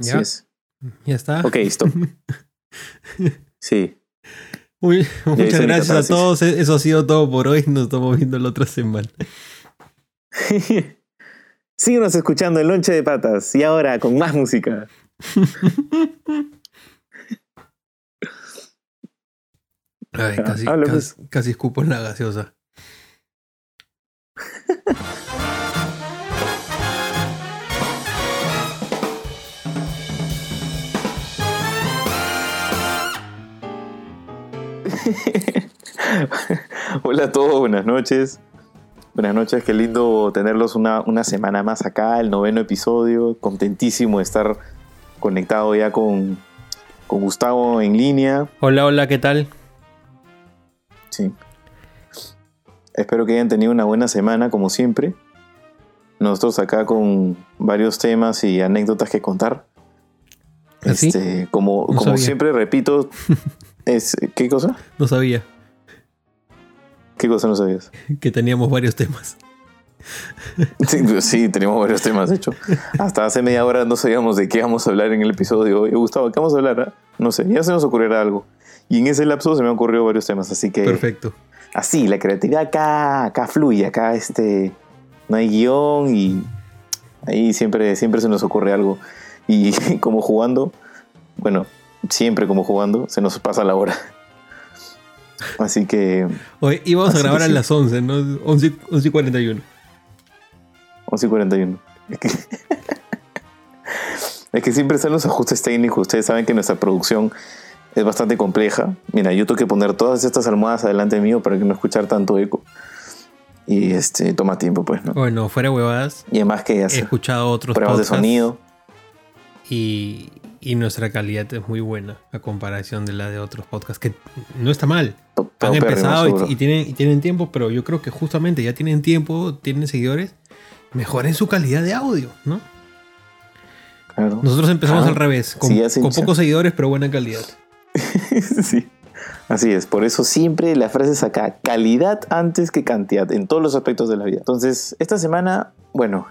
Así ¿Ya? es. Ya está. Ok, stop. Sí. Muy- muchas gracias a todos. E- Eso ha sido todo por hoy. Nos estamos viendo la otra semana. Síguenos escuchando el lonche de patas y ahora con más música. Ay, casi, habla, casi, casi escupo en la gaseosa. Hola a todos, buenas noches. Buenas noches, qué lindo tenerlos una, una semana más acá, el noveno episodio. Contentísimo de estar conectado ya con, con Gustavo en línea. Hola, hola, ¿qué tal? Sí. Espero que hayan tenido una buena semana, como siempre. Nosotros acá con varios temas y anécdotas que contar. ¿Así? Este, como como siempre repito, es, ¿qué cosa? No sabía ¿Qué cosa no sabías? que teníamos varios temas. Sí, pues sí, tenemos varios temas, de hecho. Hasta hace media hora no sabíamos de qué vamos a hablar en el episodio hoy. Gustavo, ¿qué vamos a hablar? ah? No sé, ya se nos ocurrirá algo. Y en ese lapso se me han ocurrido varios temas, así que... Perfecto. Así, la creatividad acá, acá fluye, acá este, no hay guion y ahí siempre, siempre se nos ocurre algo. Y como jugando, bueno, siempre como jugando, se nos pasa la hora. Así que Hoy íbamos a grabar a sí. las 11, ¿no? 11, 11 y 41. 11 y 41. Es que, es que siempre están los ajustes técnicos. Ustedes saben que nuestra producción es bastante compleja. Mira, yo tengo que poner todas estas almohadas adelante mío para que no escuchar tanto eco. Y este toma tiempo, pues, ¿no? Bueno, fuera huevadas. Y además que He hacer escuchado otros pruebas de sonido. y, y nuestra calidad es muy buena a comparación de la de otros podcasts, que no está mal. to- Han todo pérrimo, empezado y, y tienen, y tienen tiempo, pero yo creo que justamente ya tienen tiempo, tienen seguidores, mejoren su calidad de audio, ¿no? Claro. Nosotros empezamos Ah, al revés, con, sí, con pocos seguidores, pero buena calidad. sí. Así es, por eso siempre la frase es acá, calidad antes que cantidad, en todos los aspectos de la vida. Entonces, esta semana, bueno,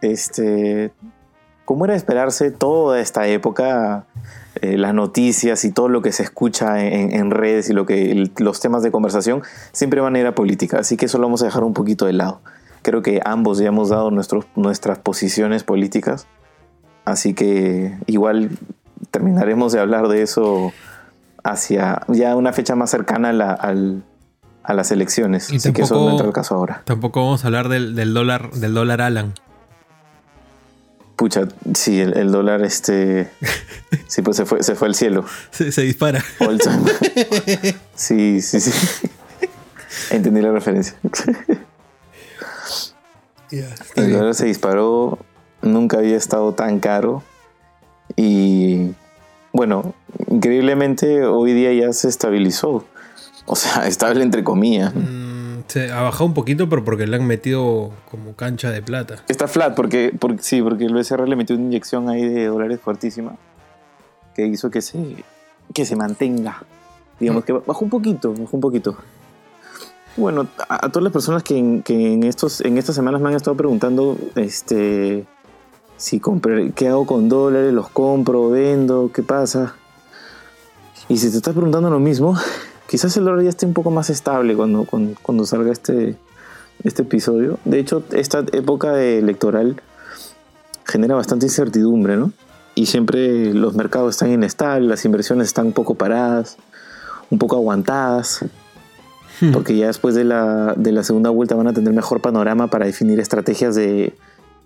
este, como era de esperarse, toda esta época, eh, las noticias y todo lo que se escucha en, en redes y lo que el- los temas de conversación siempre van a ir a política, así que eso lo vamos a dejar un poquito de lado. Creo que ambos ya hemos dado nuestros, nuestras posiciones políticas, así que igual terminaremos de hablar de eso hacia ya una fecha más cercana a, la- al- a las elecciones. Y Así que eso tampoco- no entra al caso ahora. Tampoco vamos a hablar del, del dólar, del dólar Alan. Pucha, sí, el, el dólar este. Sí, pues se fue, se fue al cielo. Se, se dispara. Sí, sí, sí. Entendí la referencia. El bien. dólar se disparó, nunca había estado tan caro. Y bueno, increíblemente hoy día ya se estabilizó. O sea, estable entre comillas. Mm, se ha bajado un poquito, pero porque le han metido como cancha de plata. Está flat porque, porque sí, porque el BCR le metió una inyección ahí de dólares fuertísima que hizo que se, que se mantenga. Digamos que bajó un poquito, bajó un poquito. Bueno, a, a todas las personas que, en, que en, estos, en estas semanas me han estado preguntando este, si compré, qué hago con dólares, los compro, vendo, qué pasa. Y si te estás preguntando lo mismo, quizás el dólar ya esté un poco más estable cuando, cuando, cuando salga este, este episodio. De hecho, esta época electoral genera bastante incertidumbre, ¿no? Y siempre los mercados están inestables, las inversiones están un poco paradas, un poco aguantadas, porque ya después de la, de la segunda vuelta van a tener mejor panorama para definir estrategias de,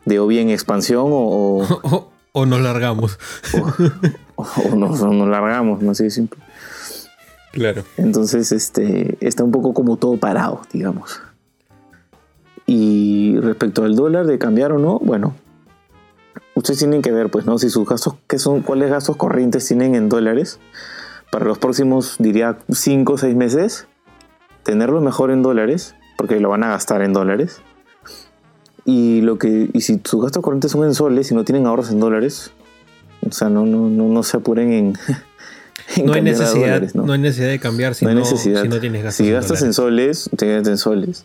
de o bien expansión o, o, O, o nos largamos. o nos, o nos largamos, no sé de simple. Claro. Entonces, este, está un poco como todo parado, digamos. Y respecto al dólar, de cambiar o no, bueno, ustedes tienen que ver, pues, ¿no? Si sus gastos, ¿qué son, cuáles gastos corrientes tienen en dólares para los próximos, diría, 5 o 6 meses, tenerlo mejor en dólares, porque lo van a gastar en dólares. Y lo que, y si sus gastos corrientes son en soles y no tienen ahorros en dólares, o sea, no, no, no, no se apuren en, No hay, necesidad, dólares, ¿no? hay necesidad de cambiar si no si no tienes gastos. si gastas en soles, te gastas en soles.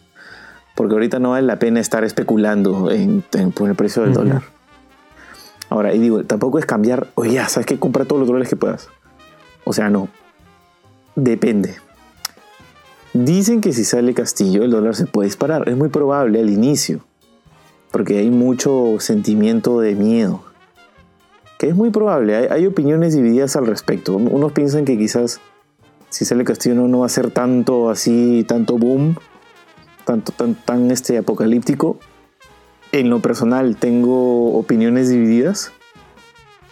Porque ahorita no vale la pena estar especulando en, en- por el precio del dólar. Ahora, y digo, tampoco es cambiar, oye, ya, ¿sabes qué? Compra todos los dólares que puedas. O sea, no. Depende. Dicen que si sale Castillo, el dólar se puede disparar. Es muy probable al inicio. Porque hay mucho sentimiento de miedo. Que es muy probable. Hay, opiniones divididas al respecto. Unos piensan que quizás si sale Castillo no, no va a ser tanto así, tanto boom, tanto tan, tan este, apocalíptico. En lo personal tengo opiniones divididas.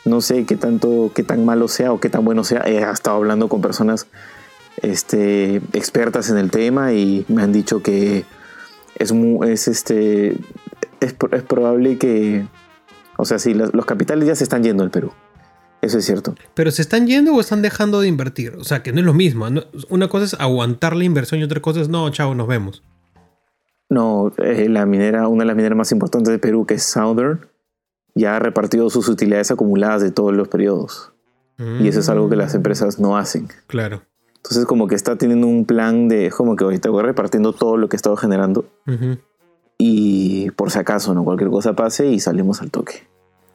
No sé qué tanto, qué tan malo sea o qué tan bueno sea. He estado hablando con personas este, expertas en el tema y me han dicho que es, es, este, es, es probable que, o sea, sí, los capitales ya se están yendo del Perú. Eso es cierto. Pero se están yendo o están dejando de invertir. O sea, que no es lo mismo. ¿no? Una cosa es aguantar la inversión y otra cosa es no, chao, nos vemos. No, eh, la minera, una de las mineras más importantes de Perú, que es Southern, ya ha repartido sus utilidades acumuladas de todos los periodos. Y eso es algo que las empresas no hacen. Claro. Entonces como que está teniendo un plan de, como que ahorita voy repartiendo todo lo que he estado generando Ujú. Y por si acaso, ¿no? Cualquier cosa pase y salimos al toque.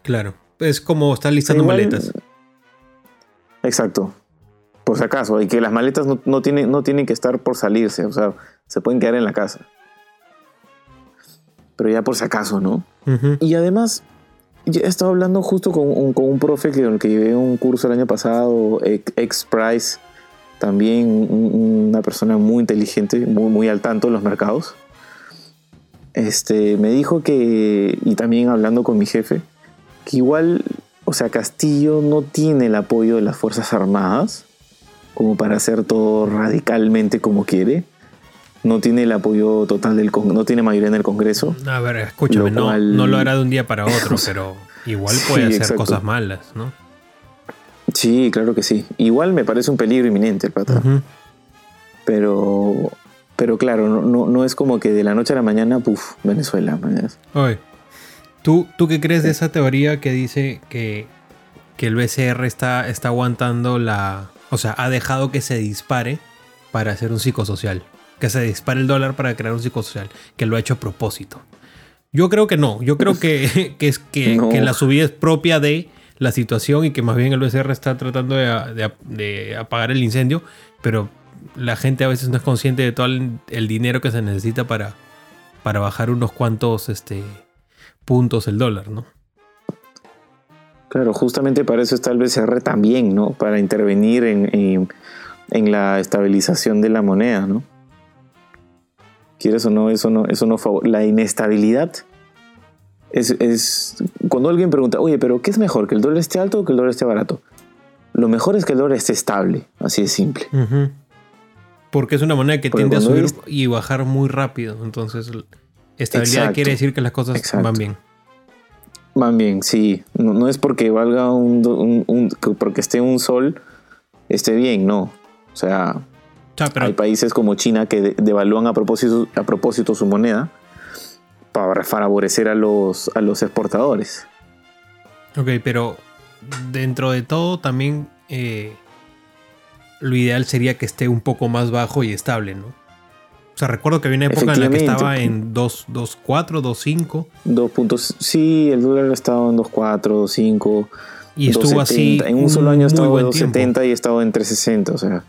Claro. Es como estar listando Igual- maletas. Exacto. Por si acaso, y que las maletas no, no tienen, no tienen que estar por salirse, o sea, se pueden quedar en la casa. Pero ya por si acaso, ¿no? Y además, yo he estado hablando justo con un, con un profe que, con el que llevé un curso el año pasado, ex Price, también un- una persona muy inteligente, muy, muy al tanto de los mercados. Este, me dijo que, y también hablando con mi jefe, que igual, o sea, Castillo no tiene el apoyo de las Fuerzas Armadas como para hacer todo radicalmente como quiere. No tiene el apoyo total del Congreso, no tiene mayoría en el Congreso. A ver, escúchame, Lo no, cual- no lo hará de un día para otro, pero igual Sí, puede hacer exacto. cosas malas, ¿no? Sí, claro que sí. Igual me parece un peligro inminente el pata. Pero, pero claro, no, no, no es como que de la noche a la mañana, puf, Venezuela. Oye, ¿tú, ¿tú qué crees de esa teoría que dice que, que el BCR está, está aguantando la... O sea, ha dejado que se dispare para hacer un psicosocial? Que se dispare el dólar para crear un psicosocial. Que lo ha hecho a propósito. Yo creo que no. Yo creo que, que es que, No. que la subida es propia de la situación y que más bien el BCR está tratando de, de- de apagar el incendio, pero la gente a veces no es consciente de todo el, el dinero que se necesita para, para bajar unos cuantos este, puntos el dólar, ¿no? Claro, justamente para eso está el BCR también, ¿no? Para intervenir en, en- en la estabilización de la moneda, ¿no? Quieres o no, eso no, eso no La inestabilidad es, es. Cuando alguien pregunta, oye, pero ¿qué es mejor? ¿Que el dólar esté alto o que el dólar esté barato? Lo mejor es que el dólar esté estable, así de simple. Ujú. Porque es una moneda que Porque tiende a subir es- y bajar muy rápido. Entonces, estabilidad Exacto. quiere decir que las cosas Exacto. van bien. Van bien, sí. No, no es porque valga un, porque esté un sol, esté bien, no. O sea, pero hay países como China que de- devalúan a propósito, a propósito su moneda para favorecer a los, a los exportadores. Ok, pero dentro de todo también eh, lo ideal sería que esté un poco más bajo y estable, ¿no? O sea, recuerdo que había una época en la que estaba en 2, 2.4, 2.5 Dos puntos. Sí, el dólar ha estado en 2.4, 2.5. y estuvo así. 2.70. En un solo año estado en buen tiempo. 2.70 y ha estado en 3.60. O sea,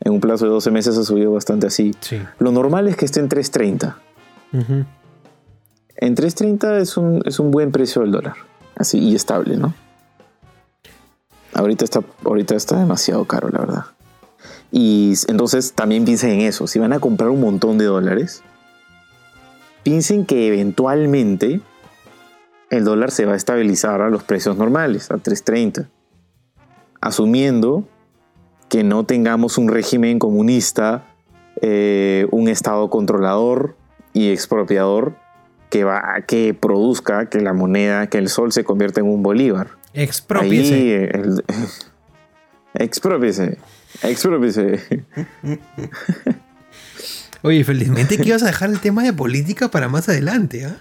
en un plazo de 12 meses ha subido bastante así. Sí. Lo normal es que esté en 3.30. Ujú. En 3.30 es un, es un buen precio del dólar. Así y estable, ¿no? Ahorita está, ahorita está demasiado caro, la verdad. Y entonces también piensen en eso. Si van a comprar un montón de dólares, piensen que eventualmente el dólar se va a estabilizar a los precios normales, a 3.30. Asumiendo que no tengamos un régimen comunista, eh, un Estado controlador y expropiador que, va, que produzca que la moneda, que el sol se convierta en un bolívar. Expropiese. Ahí, el- expropiese, expropiese. Oye, felizmente que ibas a dejar el tema de política para más adelante, ¿ah?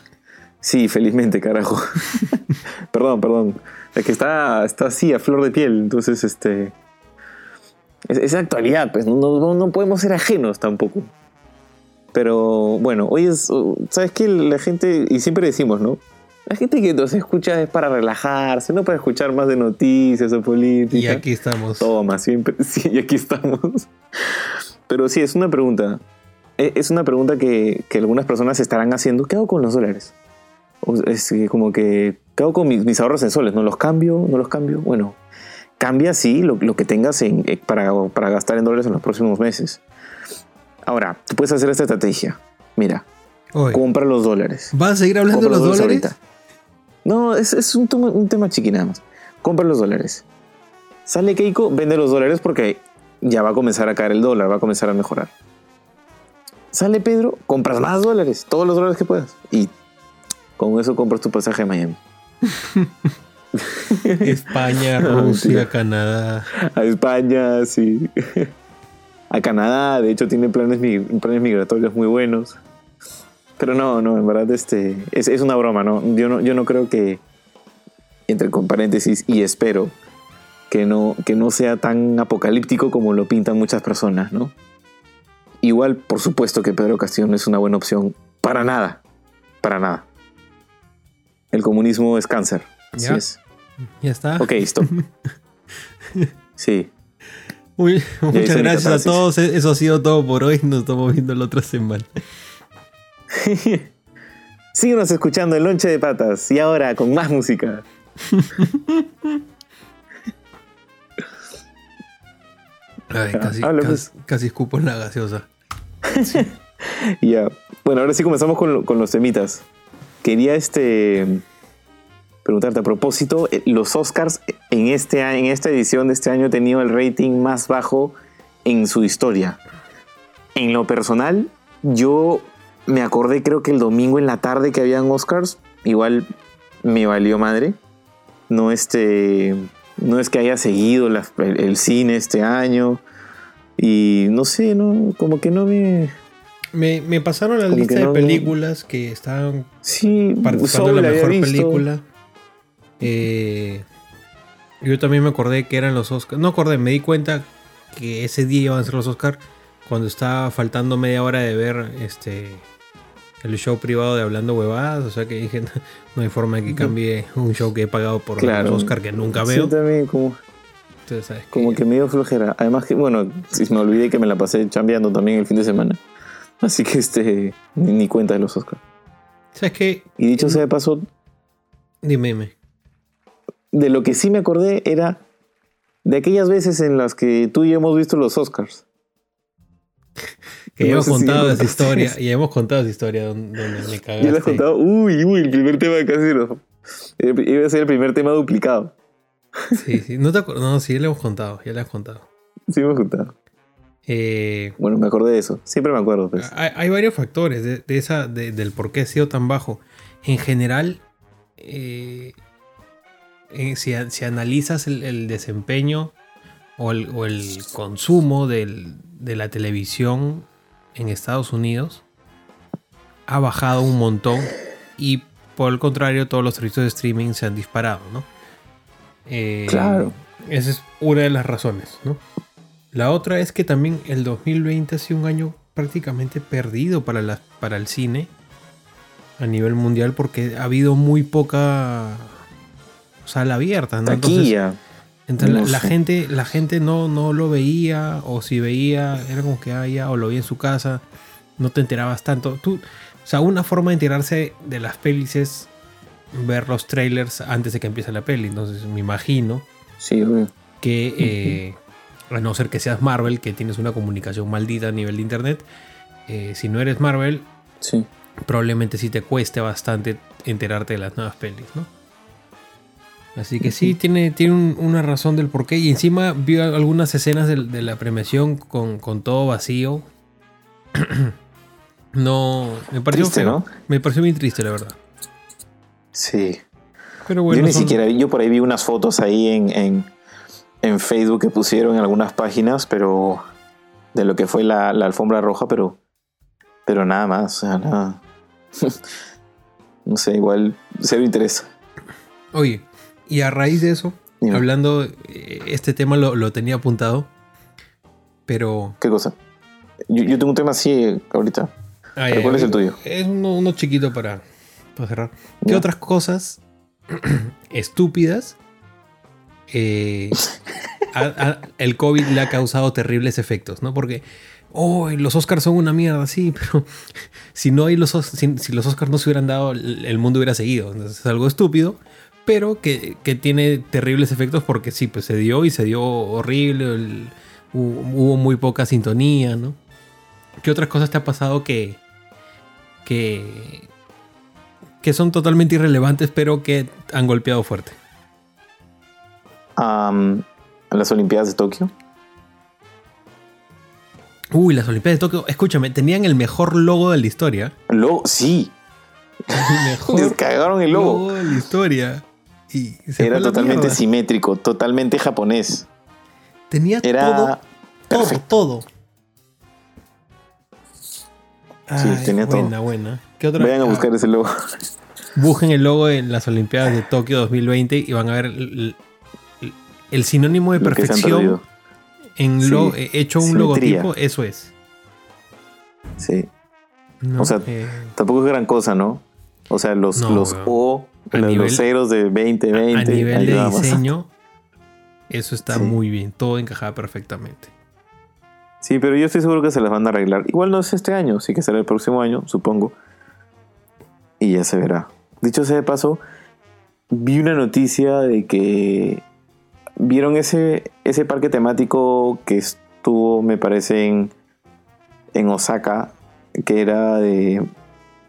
Sí, felizmente, carajo. perdón, perdón. Es que está, está así, a flor de piel. Entonces, este. Es, es actualidad, pues. No, no, no podemos ser ajenos tampoco. Pero bueno, hoy es. ¿Sabes qué? La gente. Y siempre decimos, ¿no? La gente que nos escucha es para relajarse, no para escuchar más de noticias o política. Y aquí estamos. Toma, siempre. Sí, y aquí estamos. Pero sí, es una pregunta. E- Es una pregunta que, que algunas personas estarán haciendo. ¿Qué hago con los dólares? Es como que, ¿qué hago con mis, mis ahorros en soles? ¿No los cambio? ¿No los cambio? Bueno, cambia sí lo, lo que tengas en- eh, para, para gastar en dólares en los próximos meses. Ahora, tú puedes hacer esta estrategia. Mira, compra los dólares. ¿Vas a seguir hablando de los dólares? No, es, es un, tema, un tema chiqui nada más. Compra los dólares. Sale Keiko, vende los dólares porque ya va a comenzar a caer el dólar, va a comenzar a mejorar. Sale Pedro, compras más dólares, todos los dólares que puedas. Y con eso compras tu pasaje a Miami. España, No, Rusia. Canadá. A España, sí. A Canadá, de hecho, tiene planes migratorios muy buenos. Pero no, no, en verdad este, es, es una broma, ¿no? Yo, ¿no? yo no creo que, entre con paréntesis, y espero que no, que no sea tan apocalíptico como lo pintan muchas personas, ¿no? Igual, por supuesto que Pedro Castillo no es una buena opción. Para nada. Para nada. El comunismo es cáncer. Así Ya. es. Ya está. Ok, stop. Sí. Muy- muchas gracias a todos. E- Eso ha sido todo por hoy. Nos estamos viendo la otra semana. Síguenos escuchando el lonche de patas y ahora con más música. Ay, casi, casi, pues. casi escupo en la gaseosa. Ya. Bueno, ahora sí comenzamos con, lo- con los temitas. Quería este preguntarte a propósito, eh, los Oscars en este en esta edición de este año han tenido el rating más bajo en su historia. En lo personal, yo me acordé creo que el domingo en la tarde que habían Oscars, igual me valió madre. No este no es que haya seguido la- el, el cine este año y no sé, no como que no me Me, me pasaron la lista de películas que estaban Sí, participando en la mejor película. Eh, yo también me acordé que eran los Oscars. No acordé, me di cuenta que ese día iban a ser los Oscars cuando estaba faltando media hora de ver este el show privado de Hablando Huevadas. O sea que dije, no hay forma de que cambie un show que he pagado por Claro. los Oscars que nunca Sí, veo. también como, Entonces, ¿sabes como que me dio flojera. Además que, bueno, sí, me olvidé que me la pasé chambeando también el fin de semana. Así que este, ni, ni cuenta de los Oscars. ¿Sabes qué? Y dicho sea de paso, Dime, dime. de lo que sí me acordé era de aquellas veces en las que tú y yo hemos visto los Oscars. Que hemos contado esa historia. Y hemos contado esa historia donde, donde me Ya le has cagaste. contado, uy, uy, el primer tema de Casero. Eh, Iba a ser el primer tema duplicado. Sí, sí. No, te no, sí, ya le hemos contado. Ya le hemos contado. Sí, me he contado. Eh, Bueno, me acordé de eso. Siempre me acuerdo, pues. hay, hay varios factores de, de esa, de- del por qué ha sido tan bajo. En general, eh, eh, si, si analizas el, el desempeño o el, o el consumo del- de la televisión en Estados Unidos, ha bajado un montón y por el contrario todos los servicios de streaming se han disparado, ¿no? Eh, Claro. Esa es una de las razones, ¿no? La otra es que también el 2020 ha sido un año prácticamente perdido para, la, para el cine a nivel mundial porque ha habido muy poca sala abierta, ¿no? Taquilla. entonces No la gente, la gente no, no lo veía, o si veía, era como que ah, ya, o lo veía en su casa, no te enterabas tanto. Tú, o sea, una forma de enterarse de las pelis es ver los trailers antes de que empiece la peli. Entonces me imagino Sí, obvio. que, eh, a no ser que seas Marvel, que tienes una comunicación maldita a nivel de internet, eh, si no eres Marvel, Sí. probablemente sí te cueste bastante enterarte de las nuevas pelis, ¿no? Así que sí, tiene, tiene un- una razón del porqué. Y encima vi algunas escenas de, de la premiación con, con todo vacío. no, me pareció Triste. ¿no? Me pareció muy triste, la verdad. Sí. Pero bueno, yo ni son- siquiera vi, yo por ahí vi unas fotos ahí en, en, en Facebook que pusieron en algunas páginas, pero de lo que fue la, la alfombra roja, pero, pero nada más, o sea, nada. no sé, igual cero interés. Oye, y a raíz de eso, Dime. hablando, eh, este tema lo, lo tenía apuntado, pero... ¿Qué cosa? Yo, yo tengo un tema así eh, ahorita. Ah, ¿Pero ya, cuál es el tuyo? Es uno, uno chiquito para, para cerrar. ¿Qué Ya. otras cosas estúpidas eh, a- a- el COVID le ha causado terribles efectos, ¿no? Porque, oh, los Oscars son una mierda, sí, pero si no hay los Os- si, si los Oscars no se hubieran dado, el, el mundo hubiera seguido. Entonces es algo estúpido, pero que, que tiene terribles efectos porque sí, pues se dio y se dio horrible, el- hubo muy poca sintonía, ¿no? ¿Qué otras cosas te ha pasado que, que, que son totalmente irrelevantes, pero que han golpeado fuerte? Las Olimpiadas de Tokio. Uy, las Olimpiadas de Tokio, escúchame, tenían el mejor logo de la historia. Luego, sí, El mejor les cagaron el logo. logo de la historia. Y se fue Era totalmente mierda. simétrico, totalmente japonés. Tenía Era todo, todo, perfecto. todo. Ay, tenía todo. buena, buena. ¿Qué otra? Vayan a buscar ese logo. Busquen el logo en las Olimpiadas de Tokio 2020 y van a ver el, el- el sinónimo de Lo perfección perdido. en Sí, lo, eh, hecho un simetría. logotipo, eso es. Sí. ¿no? O sea, Eh, Tampoco es gran cosa, ¿no? O sea, los, No, los. O, A los, nivel- de 2020. a nivel de diseño, eso está Sí. muy bien, todo encajaba perfectamente. Sí, pero yo estoy seguro que se las van a arreglar. Igual no es este año, sí que será el próximo año, supongo. Y ya se verá. Dicho sea de paso, vi una noticia de que vieron ese, ese parque temático que estuvo, me parece, en, en Osaka, que era de,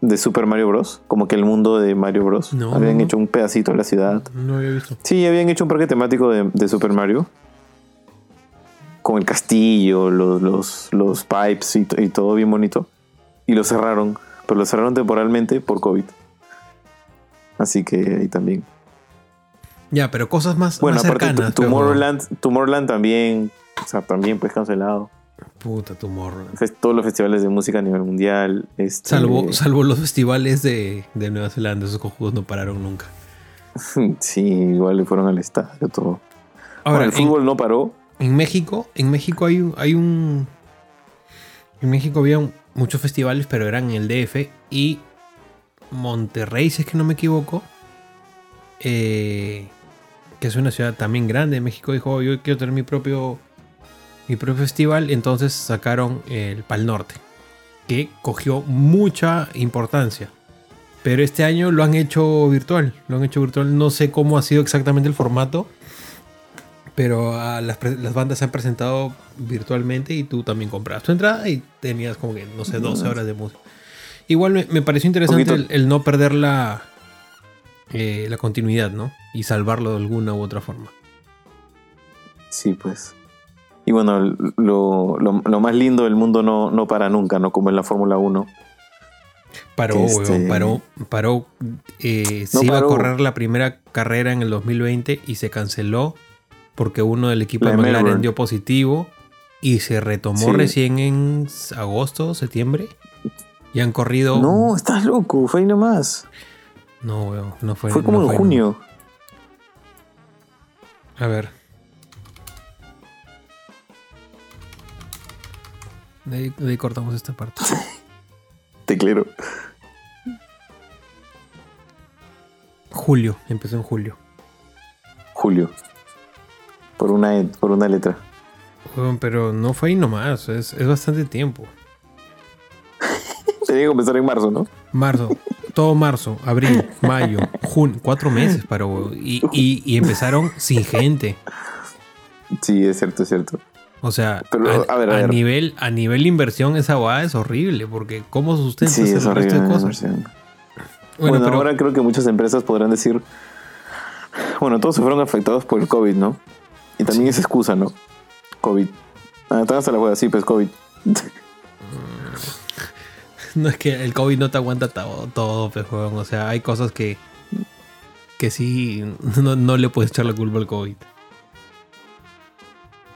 de Super Mario Bros. Como que el mundo de Mario Bros. No, habían no, hecho un pedacito de la ciudad. No había visto. Sí, habían hecho un parque temático de, de Super Mario. Con el castillo, los, los, los pipes y, to- y todo bien bonito. Y lo cerraron. Pero lo cerraron temporalmente por COVID. Así que ahí también. Ya, pero cosas más, Bueno, más aparte, cercanas. tu- pues, Tomorrowland, Tomorrowland también. O sea, también pues cancelado. Puta. Fes- Todos los festivales de música a nivel mundial. Este, Salvo, salvo los festivales de, de Nueva Zelanda, esos cojudos no pararon nunca. Sí, igual le fueron al estadio, todo. Ahora, Bueno, el en- fútbol no paró. En México, en México hay un, hay un. En México había un- muchos festivales, pero eran en el DF. Y Monterrey, si es que no me equivoco. eh, que es una ciudad también grande. México dijo, "Oh, yo quiero tener mi propio. Mi propio festival. Entonces sacaron el Pal Norte. Que cogió mucha importancia. Pero este año lo han hecho virtual. Lo han hecho virtual. No sé cómo ha sido exactamente el formato. Pero las, bandas se han presentado virtualmente y tú también comprabas tu entrada y tenías como que, no sé, 12 horas de música. Igual me, me pareció interesante el no perder la, eh, la continuidad, ¿no? Y salvarlo de alguna u otra forma. Sí, pues. Y bueno, lo, lo- lo más lindo del mundo no, no para nunca, ¿no? Como en la Fórmula 1. Paró, Este- weón, paró, paró. eh, No se iba paró. a correr la primera carrera en el 2020 y se canceló porque uno del equipo La de McLaren Melbourne. dio positivo y se retomó Sí. recién en agosto, septiembre. Y han corrido. No, estás loco, fue ahí nomás. No, weón, no fue. Fue como no en junio. A ver. De ahí, de ahí cortamos esta parte. Teclero. Julio, empezó en julio. Julio. Por una, por una letra. Pero no fue ahí nomás, es, es bastante tiempo. Tenía que comenzar en marzo, ¿no? Marzo, todo marzo, abril, mayo, junio, cuatro meses para y, y, y empezaron sin gente. Sí, es cierto, es cierto. O sea, Pero, a, a ver, a a ver. nivel a nivel inversión esa guada es horrible porque cómo sustentas Sí, el es resto de cosas. inversión. Bueno, Bueno, pero ahora creo que muchas empresas podrán decir, bueno, todos se fueron afectados por el COVID, ¿no? Y también es excusa, ¿no? COVID. Ah, están hasta la hueá, sí, pues COVID. no es que el COVID no te aguanta todo, todo pues. O sea, hay cosas que que sí no, no le puedes echar la culpa al COVID.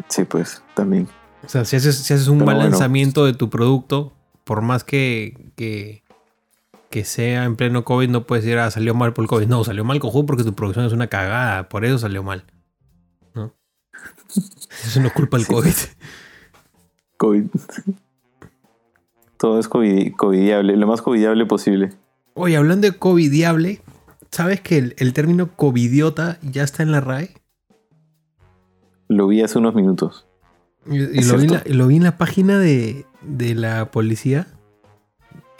Sí, pues, también. O sea, si haces, si haces un Pero mal bueno. lanzamiento de tu producto, por más que, que, que sea en pleno COVID, no puedes decir, ah, salió mal por el COVID. No, salió mal cojudo porque tu producción es una cagada, por eso salió mal. ¿No? Eso no es culpa del Sí. COVID. COVID. Todo es COVID, covidiable, lo más covidiable posible. Oye, hablando de covidiable, ¿sabes que el, el término covidiota ya está en la RAE? Lo vi hace unos minutos. Y, y ¿Es lo, vi en la, cierto? lo vi en la página de, de la policía.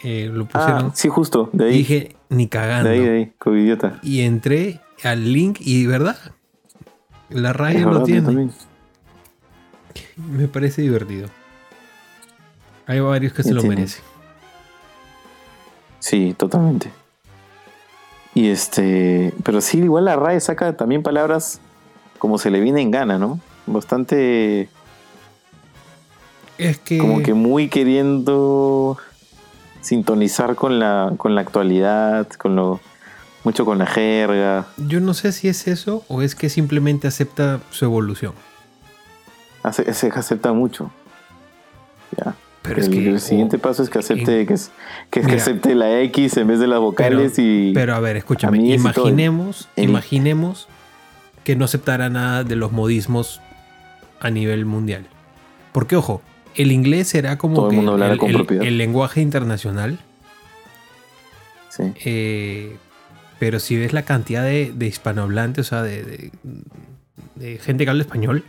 Eh, lo pusieron. Ah, sí, justo. De ahí. dije, ni cagando. de ahí, de ahí. Covidiota. Y entré al link y, ¿verdad? La Es lo tiene. Me parece divertido. Hay varios que se lo merecen. Sí, totalmente. Y este. Pero sí, igual la RAE saca también palabras como se le viene en gana, ¿no? Bastante. Es que. Como que muy queriendo sintonizar con la, con la actualidad, con lo. mucho con la jerga. Yo no sé si es eso o es que simplemente acepta su evolución. Se acepta mucho. Ya. Pero el, es que. el siguiente oh, paso es que acepte, que, es- que, acepte la X en vez de las vocales y. Pero a ver, escúchame. A imaginemos, el- imaginemos que no aceptara nada de los modismos a nivel mundial. Porque, ojo, el inglés será como Todo el que mundo el, con el- propiedad. el lenguaje internacional. sí. eh, pero si ves la cantidad de, de hispanohablantes, o sea, de, de- de gente que habla español,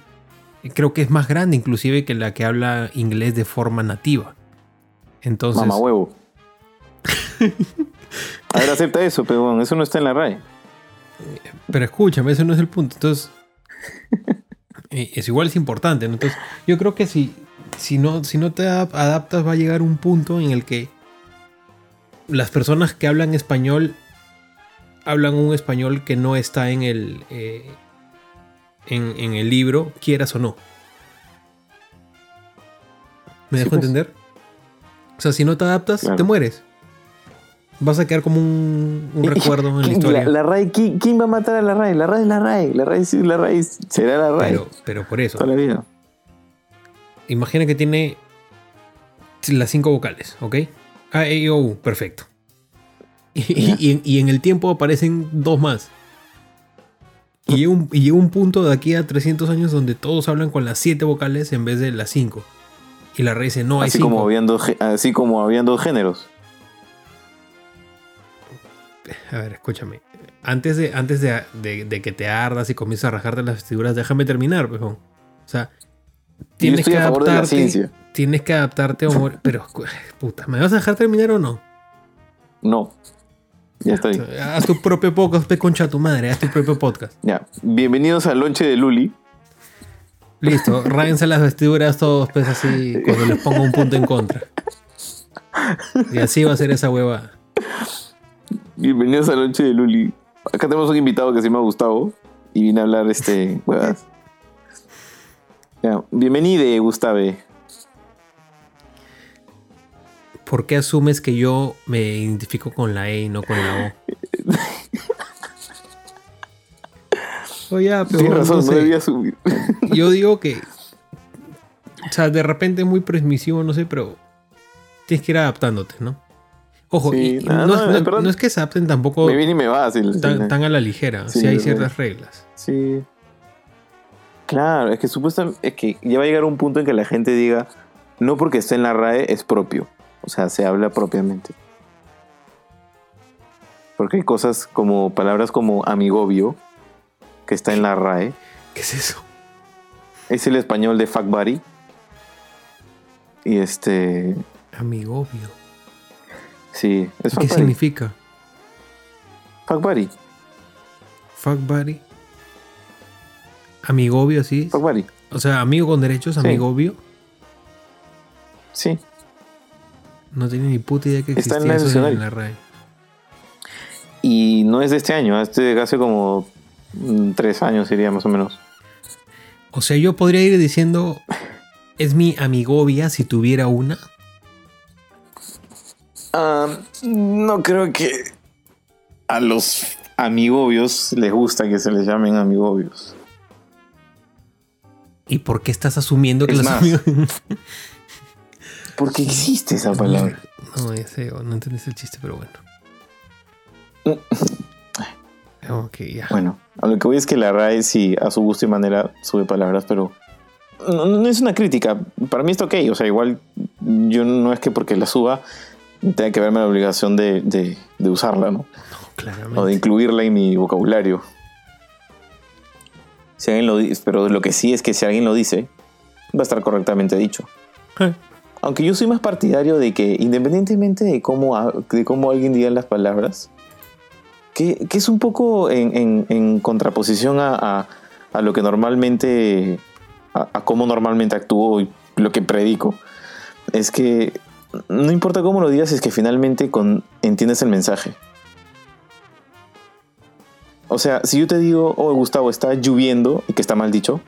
eh, creo que es más grande inclusive que la que habla inglés de forma nativa. Entonces, Mamá huevo. A ver, acepta eso, pero bueno, eso no está en la RAE. Pero escúchame, ese no es el punto. Entonces, eh, es igual, es importante. ¿no? Entonces, yo creo que si, si, no, si no te adap- adaptas, va a llegar un punto en el que las personas que hablan español hablan un español que no está en el, eh, en, en el libro, quieras o no. ¿Me Sí, dejo pues. entender? O sea, si no te adaptas, Claro. te mueres. Vas a quedar como un, recuerdo en la ¿quién- historia. La, RAE, ¿quién, quién va a matar a la RAE? La RAE es la RAE. La RAE sí, la RAE será la RAE. Pero, pero por eso. Toda la vida. Imagina que tiene las cinco vocales, ¿ok? A, E, I, O, U, perfecto. Y, en, y en el tiempo aparecen dos más. Y llega, un, y llega un punto de aquí a 300 años donde todos hablan con las siete vocales en vez de las cinco. Y la raíz dice, no, hay así, cinco. como habían dos, así como habían dos géneros. A ver, escúchame. Antes de, antes de, de- de que te ardas y comiences a rajarte las vestiduras, déjame terminar, pejón. O sea, tienes que adaptarte. Tienes que adaptarte a humor. Pero, puta, ¿me vas a dejar terminar o no? No. Ya estoy. Haz tu propio podcast, pe concha tu madre, haz tu propio podcast. Ya. Bienvenidos al lonche de Luli. Listo, ráyense las vestiduras todos, pues así, cuando les ponga un punto en contra. Y así va a ser esa hueva. Bienvenidos al lonche de Luli. Acá tenemos un invitado que se llama Gustavo y viene a hablar este huevas. Bienvenido, Gustave. ¿Por qué asumes que yo me identifico con la E y no con la O? Oye, pero Tienes razón, no no debía subir. Yo digo que. O sea, de repente es muy permisivo, no sé, pero tienes que ir adaptándote, ¿no? Ojo, Sí, y- no, es que se adapten tampoco Me viene y me va. así, tan, tan a la ligera, Sí, si hay ciertas reglas. Sí. Claro, es que supuestamente es que ya va a llegar un punto en que la gente diga, no porque esté en la RAE es propio. O sea, se habla propiamente. Porque hay cosas como palabras como amigobio, que está en la RAE. ¿Qué es eso? Es el español de fuck buddy. Y este. Amigobio. Sí, es ¿Qué buddy. significa? Fuck buddy. Fuck buddy. Amigobio, sí. Fuck buddy. O sea, amigo con derechos, Sí. amigobio. Sí. No tiene ni puta idea que Está existía en la eso en la RAE. Y no es de este año, este hace como mm, tres años sería más o menos. O sea, yo podría ir diciendo, es mi amigobia si tuviera una. Ah, no creo que a los amigobios les gusta que se les llamen amigobios. ¿Y por qué estás asumiendo que Es los más. amigos... Porque existe esa palabra. No, ya sé, no entendiste el chiste, pero bueno. Ok, ya. Bueno, a lo que voy es que la RAE sí, a su gusto y manera, sube palabras, pero no, no es una crítica. Para mí está ok. O sea, igual yo no es que porque la suba tenga que verme la obligación de, de- de usarla, ¿no? No, claramente. O de incluirla en mi vocabulario. Si alguien lo dice, pero lo que sí es que si alguien lo dice, va a estar correctamente dicho. Eh, Aunque yo soy más partidario de que independientemente de cómo, de cómo alguien diga las palabras, que, que es un poco en, en- en contraposición a, a- a lo que normalmente, a, a cómo normalmente actúo y lo que predico, es que no importa cómo lo digas, es que finalmente con, entiendes el mensaje. O sea, si yo te digo, oh Gustavo, está lloviendo y que está mal dicho,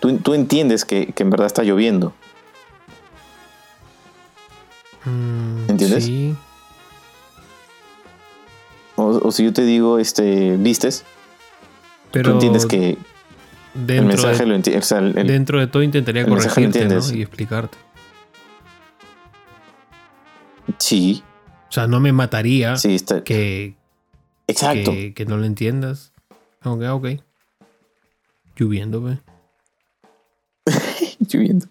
tú, tú entiendes que, que en verdad está lloviendo. mm, ¿Entiendes? Sí. O, o si yo te digo, este, vistes, Pero tú entiendes que el dentro, mensaje de, lo entiendes. O sea, dentro de todo intentaría corregirte y explicarte. Sí, O sea, no me mataría sí, está. que, Exacto. que, que no lo entiendas. Ok, ok. Lloviendo, ve. Lloviendo.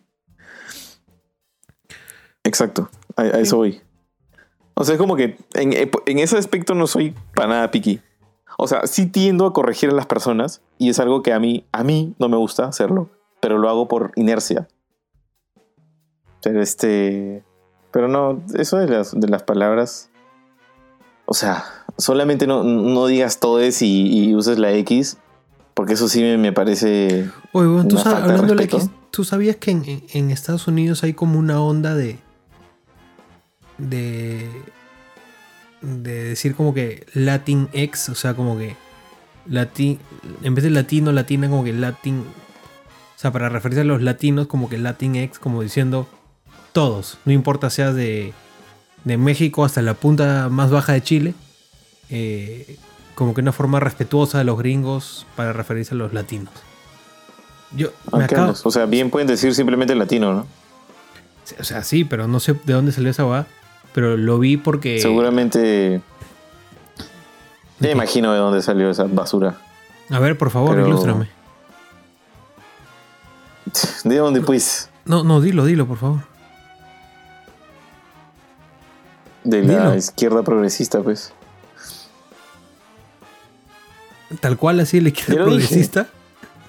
Exacto, a, a eso voy. O sea, es como que en, en ese aspecto no soy para nada piqui. O sea, sí tiendo a corregir a las personas y es algo que a mí, a mí no me gusta hacerlo, pero lo hago por inercia. Pero este. Pero no, eso de las, de las palabras. O sea, solamente no, no digas todes y, y uses la X, porque eso sí me, me parece. Oye, bueno, tú Una sabes, hablando de la. X, ¿tú sabías que en, en- en Estados Unidos hay como una onda de. de. de decir como que Latin X, o sea, como que. Latin, en vez de latino, latina, como que Latin. O sea, para referirse a los latinos, como que Latin X, como diciendo todos, no importa sea de, de México hasta la punta más baja de Chile, eh, como que una forma respetuosa de los gringos para referirse a los latinos. Yo me ¿a qué acabo? O sea, bien pueden decir simplemente latino, ¿no? o sea, sí, pero no sé de dónde salió esa va, pero lo vi porque Seguramente. Ya me imagino de dónde salió esa basura. A ver, por favor, Pero- ilústrame. ¿De dónde, pues? No, no, dilo, dilo, por favor. De la Dilo. izquierda progresista, pues. Tal cual así la izquierda dije. progresista.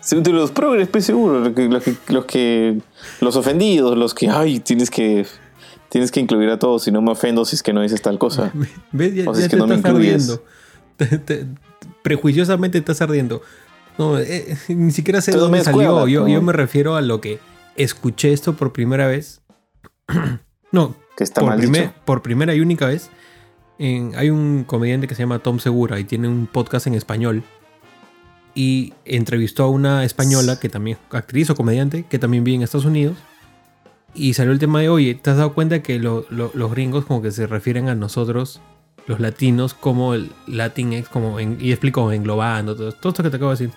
Sí, De los progres, pues seguro. Los que, los, que, los que- Los ofendidos, los que. Ay, tienes que. Tienes que incluir a todos, si no me ofendo si es que no dices tal cosa. ¿Ves? Ya, O sea, ya es que te no me estás incluyes. ardiendo. Te- te- prejuiciosamente estás ardiendo. No, eh, ni siquiera sé Todo dónde me salió. escuela, Yo, ¿no? yo me refiero a lo que escuché esto por primera vez. no, Que está por, mal primer- dicho. por primera y única vez. en- hay un comediante que se llama Tom Segura y tiene un podcast en español. Y entrevistó a una española que también actriz o comediante que también vive en Estados Unidos. Y salió el tema de, oye, ¿te has dado cuenta que lo- lo- los gringos como que se refieren a nosotros, los latinos, como el Latinx, como en- y explicó, englobando, todo, todo esto que te acabo de decir.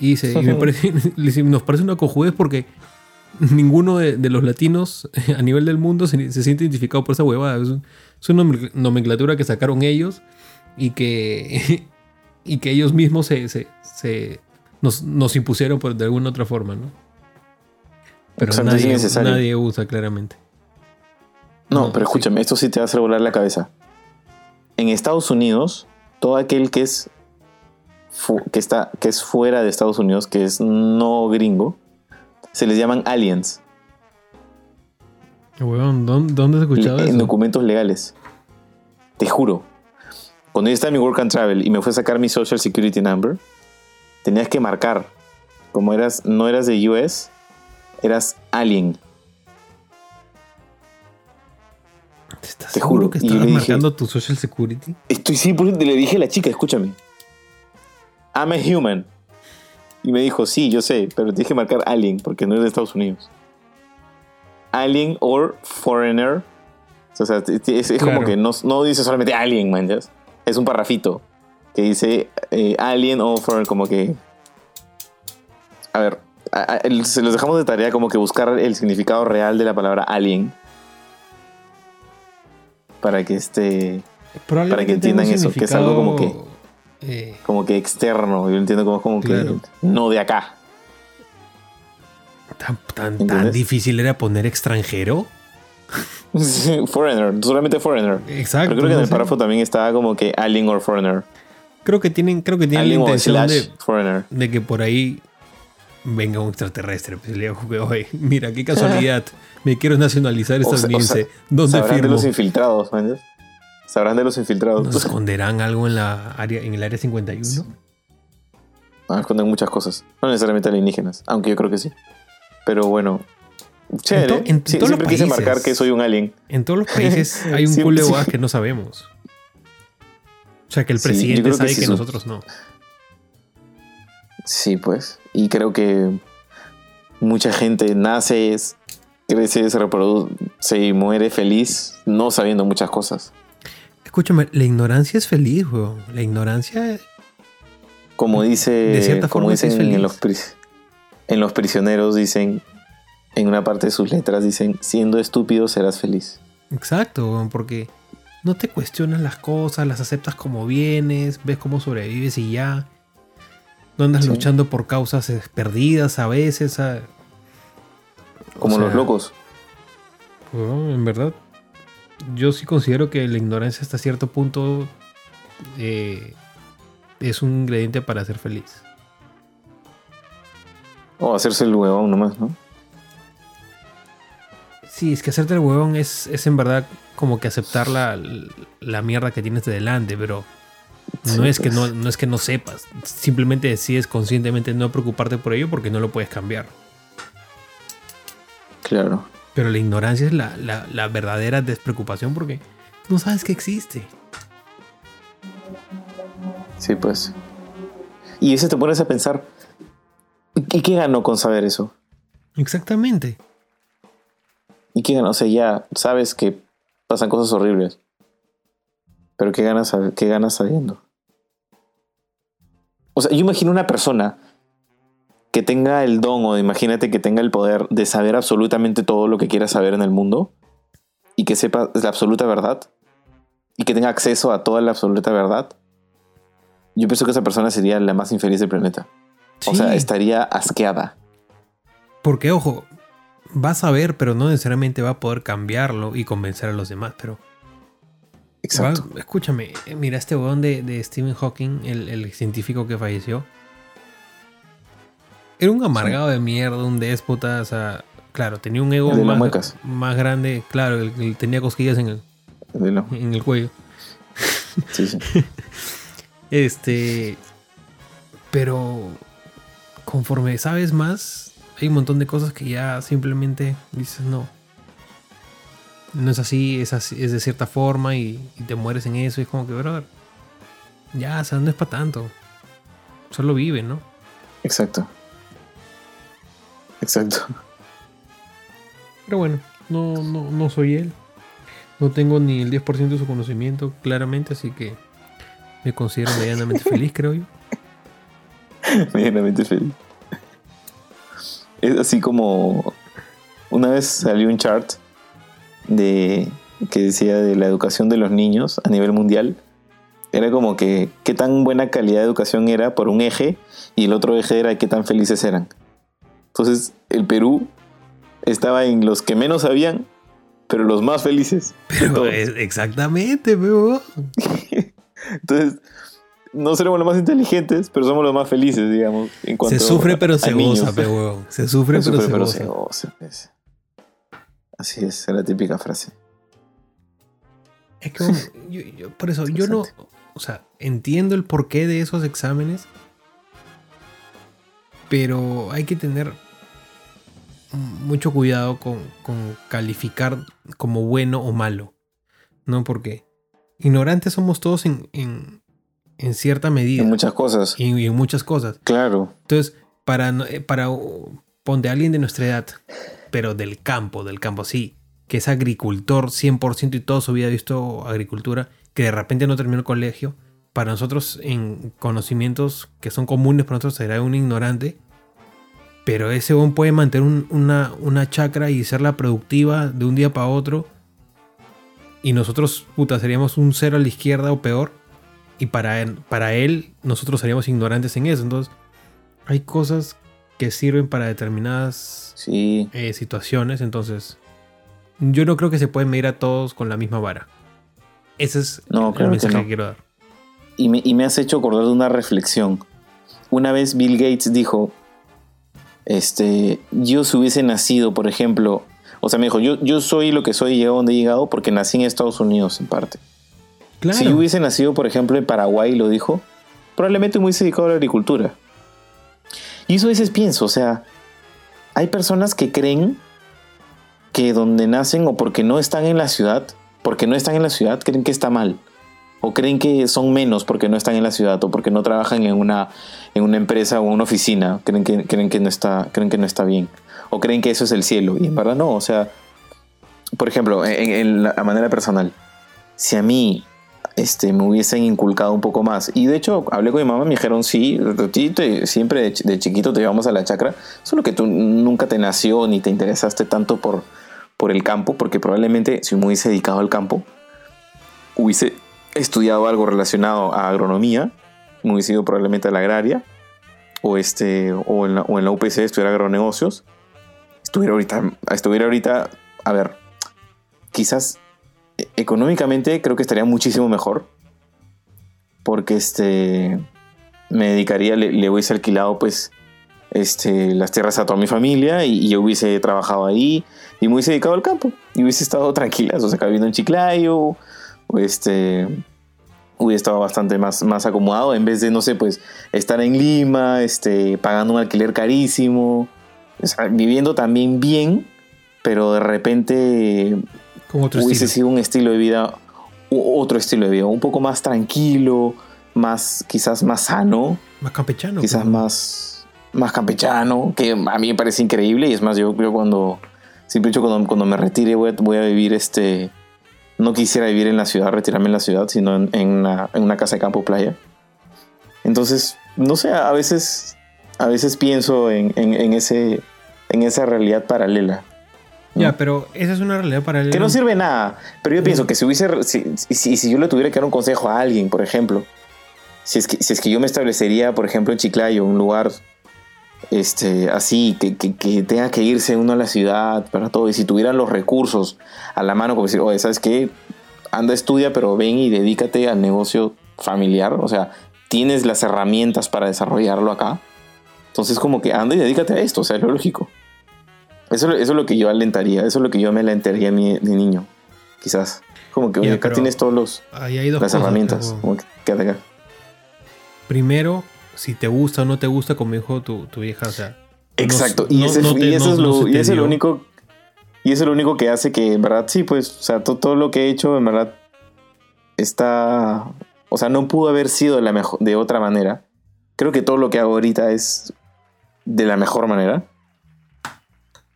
Y, dice, y me parece- nos parece una cojudez porque ninguno de, de los latinos a nivel del mundo se, se siente identificado por esa huevada. Es, un- es una nomen- nomenclatura que sacaron ellos y que, y que ellos mismos se, se- se- nos, nos impusieron por, de alguna otra forma, ¿no? Pero nadie, nadie usa claramente. No, No, pero sí. escúchame, esto sí te va a hacer volar la cabeza. En Estados Unidos, todo aquel que es que está que es fuera de Estados Unidos, que es no gringo, se les llaman aliens Huevón, ¿dónde, dónde has escuchado en eso? documentos legales. Te juro. Cuando yo estaba en mi work and travel y me fue a sacar mi social security number, tenías que marcar como eras no eras de US, eras alien. ¿Estás te juro, que estabas dije- marcando tu social security? Estoy 100% le dije a la chica, escúchame. I'm a human. Y me dijo, sí, yo sé, pero tienes que marcar alien porque no es de Estados Unidos. Alien or foreigner. O sea, es, como que no, no dice solamente alien, man. Es un parrafito que dice eh, alien or foreigner, como que. A ver, a- a- el- se los dejamos de tarea como que buscar el significado real de la palabra alien. Para que este. Probablemente que entiendan eso, que es algo como que- eh, como que externo. Yo entiendo como, como Claro. que no de acá. tan, tan, tan difícil era poner extranjero. foreigner, solamente Foreigner. Exacto. Pero creo que no en el párrafo también está como que Alien or Foreigner. Creo que tienen, creo que tienen la Alien intención de, Foreigner. de que por ahí venga un extraterrestre. Pues, le digo, oye, mira, qué casualidad. Me quiero nacionalizar O sea- o estadounidense. sea, ¿Dónde Sabrán de firmo? los infiltrados, ¿me entiendes? Sabrán de los infiltrados. ¿Nos esconderán algo en, la área, en el área 51? Ah, esconden muchas cosas. No necesariamente alienígenas, aunque yo creo que sí. Pero bueno, chévere. En to- en Sí, todos los siempre quise países. marcar que soy un alien. En todos los países hay un Sí, culo de sí. que no sabemos. O sea, que el Sí, presidente sabe sí que nosotros no. Sí, pues. Y creo que mucha gente nace, crece, se reproduce y muere feliz no sabiendo muchas cosas. Escúchame, la ignorancia es feliz, weón. La ignorancia Como dice, De cierta como forma dicen es feliz. en los, pris- en los prisioneros, dicen, en una parte de sus letras, dicen, siendo estúpido serás feliz. Exacto, weón, porque no te cuestionas las cosas, las aceptas como vienes, ves cómo sobrevives y ya. No andas Sí. luchando por causas perdidas a veces. a- Como sea, los locos. weón, en verdad, yo sí considero que la ignorancia hasta cierto punto eh, es un ingrediente para ser feliz. O hacerse el huevón nomás, ¿no? Sí, es que hacerte el huevón es, es en verdad como que aceptar la, la mierda que tienes de delante, pero no, Sí, es que pues. no, no es que no sepas. Simplemente decides conscientemente no preocuparte por ello porque no lo puedes cambiar. Claro. Pero la ignorancia es la, la- la verdadera despreocupación porque no sabes que existe. Sí, pues. Y ese te pones a pensar, ¿y qué ganó con saber eso? Exactamente. ¿Y qué ganó? O sea, ya sabes que pasan cosas horribles. Pero ¿qué ganas, qué ganas sabiendo? O sea, yo imagino una persona que tenga el don o imagínate que tenga el poder de saber absolutamente todo lo que quiera saber en el mundo y que sepa la absoluta verdad y que tenga acceso a toda la absoluta verdad. Yo pienso que esa persona sería la más infeliz del planeta. O Sí, sea, estaría asqueada. porque ojo, vas a ver, pero no necesariamente va a poder cambiarlo y convencer a los demás, pero Exacto. Va- escúchame, eh, mira este huevón de, de Stephen Hawking, el, el científico que falleció. Era un amargado de mierda, un déspota, o sea, claro, tenía un ego más, grande, claro, el- el- tenía cosquillas en el, en el cuello. Sí, sí. Este, pero conforme sabes más, hay un montón de cosas que ya simplemente dices no. No es así, es así, es de cierta forma y, y te mueres en eso y es como que, brother, ya, o sea, no es para tanto. Solo vive, ¿no? Exacto. Exacto. Pero bueno, no, no, no soy él. No tengo ni el 10% de su conocimiento, claramente, así que me considero medianamente feliz, creo yo. Medianamente feliz. Es así como una vez salió un chart de que decía de la educación de los niños a nivel mundial. Era como que qué tan buena calidad de educación era por un eje y el otro eje era qué tan felices eran. Entonces el Perú estaba en los que menos sabían, pero los más felices. Pero es- exactamente, pero Entonces, no seremos los más inteligentes, pero somos los más felices, digamos. En cuanto Se sufre pero a se niños. goza, huevón. Se sufre, Se pero, sufre, se, pero goza. se goza, pues. Así es, es la típica frase. Es que yo- yo- por eso yo no, o sea, entiendo el porqué de esos exámenes, pero hay que tener mucho cuidado con, con calificar como bueno o malo, ¿no? Porque ignorantes somos todos en, en, en cierta medida En muchas cosas. y, en muchas cosas. Claro. Entonces, para, eh, para uh, ponte a alguien de nuestra edad, pero del campo, del campo, sí, que es agricultor 100% y toda su vida ha visto agricultura, que de repente no terminó el colegio, para nosotros en conocimientos que son comunes para nosotros será un ignorante, pero ese hombre puede mantener un- una, una chacra y serla productiva de un día para otro, y nosotros, puta, seríamos un cero a la izquierda o peor, y para él, para él nosotros seríamos ignorantes en eso, entonces hay cosas que sirven para determinadas Sí. eh, situaciones, entonces yo no creo que se pueden medir a todos con la misma vara. Ese es No, el que mensaje que, no. quiero dar. Y me, y me has hecho acordar de una reflexión. Una vez Bill Gates dijo, este, yo si hubiese nacido, por ejemplo, o sea, me dijo, yo, yo soy lo que soy y llego donde he llegado porque nací en Estados Unidos en parte. Claro. Si yo hubiese nacido, por ejemplo, en Paraguay, lo dijo, probablemente me hubiese dedicado a la agricultura. Y eso a veces pienso, o sea, hay personas que creen que donde nacen o porque no están en la ciudad, porque no están en la ciudad, creen que está mal. O creen que son menos porque no están en la ciudad o porque no trabajan en una, en una empresa o en una oficina. Creen que, creen, que no está, creen que no está bien. O creen que eso es el cielo. Y en verdad no. O sea, por ejemplo, en, la a manera personal, si a mí este, me hubiesen inculcado un poco más. Y de hecho, hablé con mi mamá, me dijeron, sí, te- siempre de chiquito te llevamos a la chacra, solo que tú nunca te nació ni te interesaste tanto por, por el campo, porque probablemente si me hubiese dedicado al campo, hubiese estudiado algo relacionado a agronomía, me hubiese ido probablemente a la agraria, o, este, o, en, la, o en la UPC estudiar agronegocios, estuviera ahorita, estuviera ahorita, a ver, quizás económicamente creo que estaría muchísimo mejor. Porque este me dedicaría, le, le hubiese alquilado pues este, las tierras a toda mi familia y, y yo hubiese trabajado ahí y me hubiese dedicado al campo y hubiese estado tranquila, o sea, viviendo en Chiclayo, este hubiese estado bastante más, más acomodado en vez de, no sé, pues estar en Lima, este, pagando un alquiler carísimo, o sea, viviendo también bien, pero de repente otro hubiese estilo. sido un estilo de vida, otro estilo de vida, un poco más tranquilo, más, quizás más sano, Más campechano. quizás más, más campechano, que a mí me parece increíble. Y es más, yo, yo cuando, siempre he dicho, cuando, cuando me retire voy a, voy a vivir este, no quisiera vivir en la ciudad, retirarme en la ciudad, sino en, en una, en una casa de campo playa. Entonces, no sé, a veces, a veces pienso en, en, ese, en esa realidad paralela. Ya, pero esa es una realidad paralela. Que no sirve de nada. Pero yo pienso que si hubiese. Si, si, si yo le tuviera que dar un consejo a alguien, por ejemplo. Si es que, si es que yo me establecería, por ejemplo, en Chiclayo, un lugar este, así, que, que, que tenga que irse uno a la ciudad para todo. Y si tuvieran los recursos a la mano, como decir, oye, ¿sabes qué? Anda, estudia, pero ven y dedícate al negocio familiar. O sea, tienes las herramientas para desarrollarlo acá. Entonces, como que anda y dedícate a esto, o sea, es lo lógico. Eso, eso es lo que yo alentaría, eso es lo que yo me alentaría a mí de niño, quizás. Como que oye, acá tienes todos los Ahí hay dos las cosas, herramientas. pero- Como que quédate acá. Primero, si te gusta o no te gusta, como dijo tu, tu vieja, o sea. Exacto. no- y, ese- no te- y eso es lo, y es dio. único. Y eso es lo único que hace que, en verdad, sí, pues, o sea, to- todo, lo que he hecho, en verdad, está. O sea, no pudo haber sido de, la mejor, de otra manera. Creo que todo lo que hago ahorita es de la mejor manera.